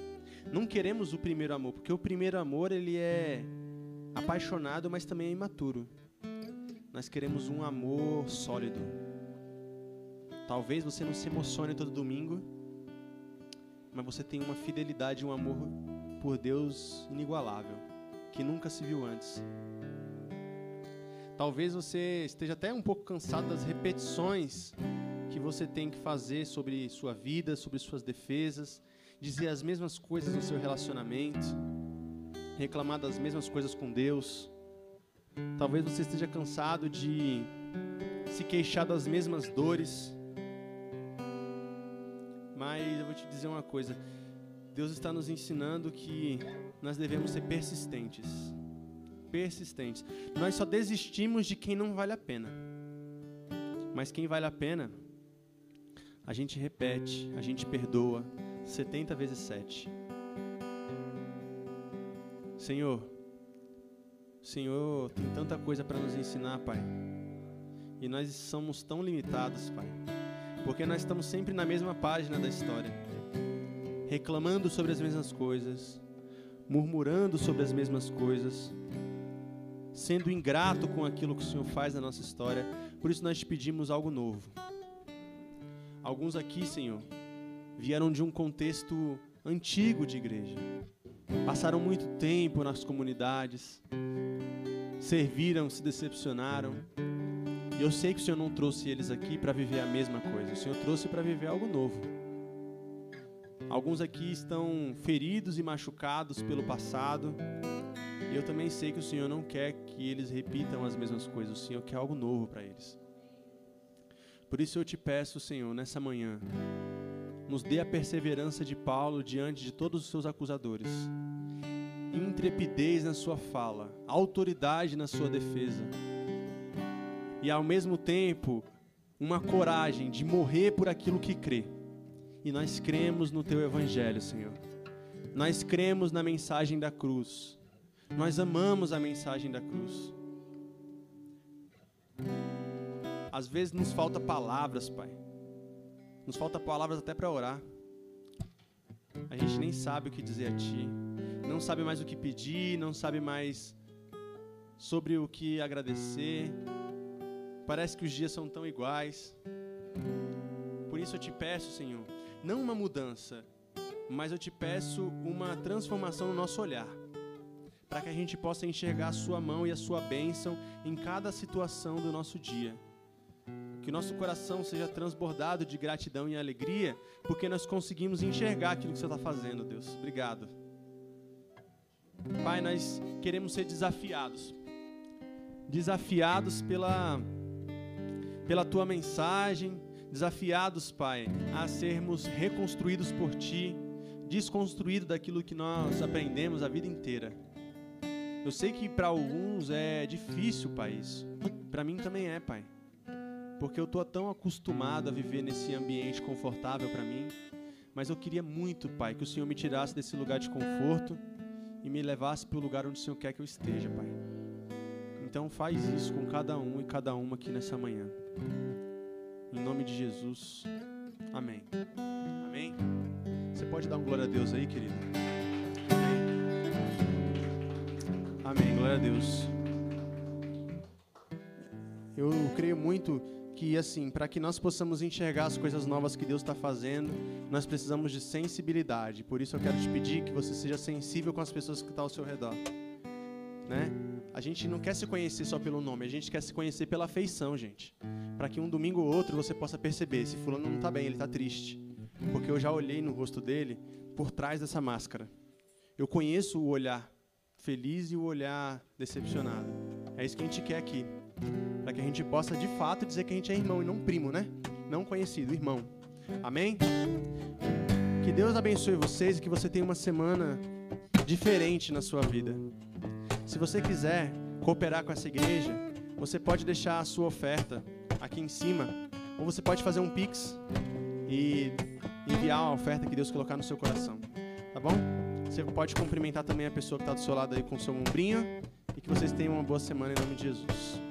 Não queremos o primeiro amor, porque o primeiro amor ele é apaixonado, mas também é imaturo. Nós queremos um amor sólido. Talvez você não se emocione todo domingo, mas você tem uma fidelidade, um amor por Deus inigualável, que nunca se viu antes. Talvez você esteja até um pouco cansado das repetições que você tem que fazer sobre sua vida, sobre suas defesas, dizer as mesmas coisas no seu relacionamento, reclamar das mesmas coisas com Deus. Talvez você esteja cansado de se queixar das mesmas dores. Mas eu vou te dizer uma coisa: Deus está nos ensinando que nós devemos ser persistentes. Persistentes. Nós só desistimos de quem não vale a pena. Mas quem vale a pena, a gente repete, a gente perdoa 70 vezes 7. Senhor, Senhor tem tanta coisa para nos ensinar, Pai. E nós somos tão limitados, Pai. Porque nós estamos sempre na mesma página da história, reclamando sobre as mesmas coisas, murmurando sobre as mesmas coisas, sendo ingrato com aquilo que o Senhor faz na nossa história. Por isso nós te pedimos algo novo. Alguns aqui, Senhor, vieram de um contexto antigo de igreja. Passaram muito tempo nas comunidades, serviram, se decepcionaram. E eu sei que o Senhor não trouxe eles aqui para viver a mesma coisa. O Senhor trouxe para viver algo novo. Alguns aqui estão feridos e machucados pelo passado. E eu também sei que o Senhor não quer que eles repitam as mesmas coisas. O Senhor quer algo novo para eles. Por isso eu te peço, Senhor, nessa manhã, nos dê a perseverança de Paulo diante de todos os seus acusadores, intrepidez na sua fala, autoridade na sua defesa, e ao mesmo tempo, uma coragem de morrer por aquilo que crê. E nós cremos no teu evangelho, Senhor. Nós cremos na mensagem da cruz. Nós amamos a mensagem da cruz. Às vezes nos falta palavras, Pai. Nos falta palavras até para orar. A gente nem sabe o que dizer a Ti. Não sabe mais o que pedir, não sabe mais sobre o que agradecer. Parece que os dias são tão iguais. Por isso eu te peço, Senhor, não uma mudança, mas eu te peço uma transformação no nosso olhar, para que a gente possa enxergar a Sua mão e a Sua bênção em cada situação do nosso dia. Que o nosso coração seja transbordado de gratidão e alegria, porque nós conseguimos enxergar aquilo que você está fazendo, Deus. Obrigado. Pai, nós queremos ser desafiados. Desafiados pela, pela tua mensagem, desafiados, Pai, a sermos reconstruídos por Ti, desconstruídos daquilo que nós aprendemos a vida inteira. Eu sei que para alguns é difícil, Pai, isso. Para mim também é, Pai porque eu estou tão acostumado a viver nesse ambiente confortável para mim. Mas eu queria muito, Pai, que o Senhor me tirasse desse lugar de conforto e me levasse para o lugar onde o Senhor quer que eu esteja, Pai. Então faz isso com cada um e cada uma aqui nessa manhã. Em nome de Jesus. Amém. Amém. Você pode dar um glória a Deus aí, querido? Amém. Amém. Glória a Deus. Eu creio muito que assim, para que nós possamos enxergar as coisas novas que Deus está fazendo, nós precisamos de sensibilidade. Por isso eu quero te pedir que você seja sensível com as pessoas que estão ao seu redor, né? A gente não quer se conhecer só pelo nome, a gente quer se conhecer pela afeição, gente. Para que um domingo ou outro você possa perceber se fulano não está bem, ele está triste. Porque eu já olhei no rosto dele por trás dessa máscara. Eu conheço o olhar feliz e o olhar decepcionado. É isso que a gente quer aqui. Para que a gente possa de fato dizer que a gente é irmão e não primo, né? Não conhecido, irmão. Amém? Que Deus abençoe vocês e que você tenha uma semana diferente na sua vida. Se você quiser cooperar com essa igreja, você pode deixar a sua oferta aqui em cima, ou você pode fazer um pix e enviar a oferta que Deus colocar no seu coração. Tá bom? Você pode cumprimentar também a pessoa que está do seu lado aí com o seu ombrinho e que vocês tenham uma boa semana em nome de Jesus.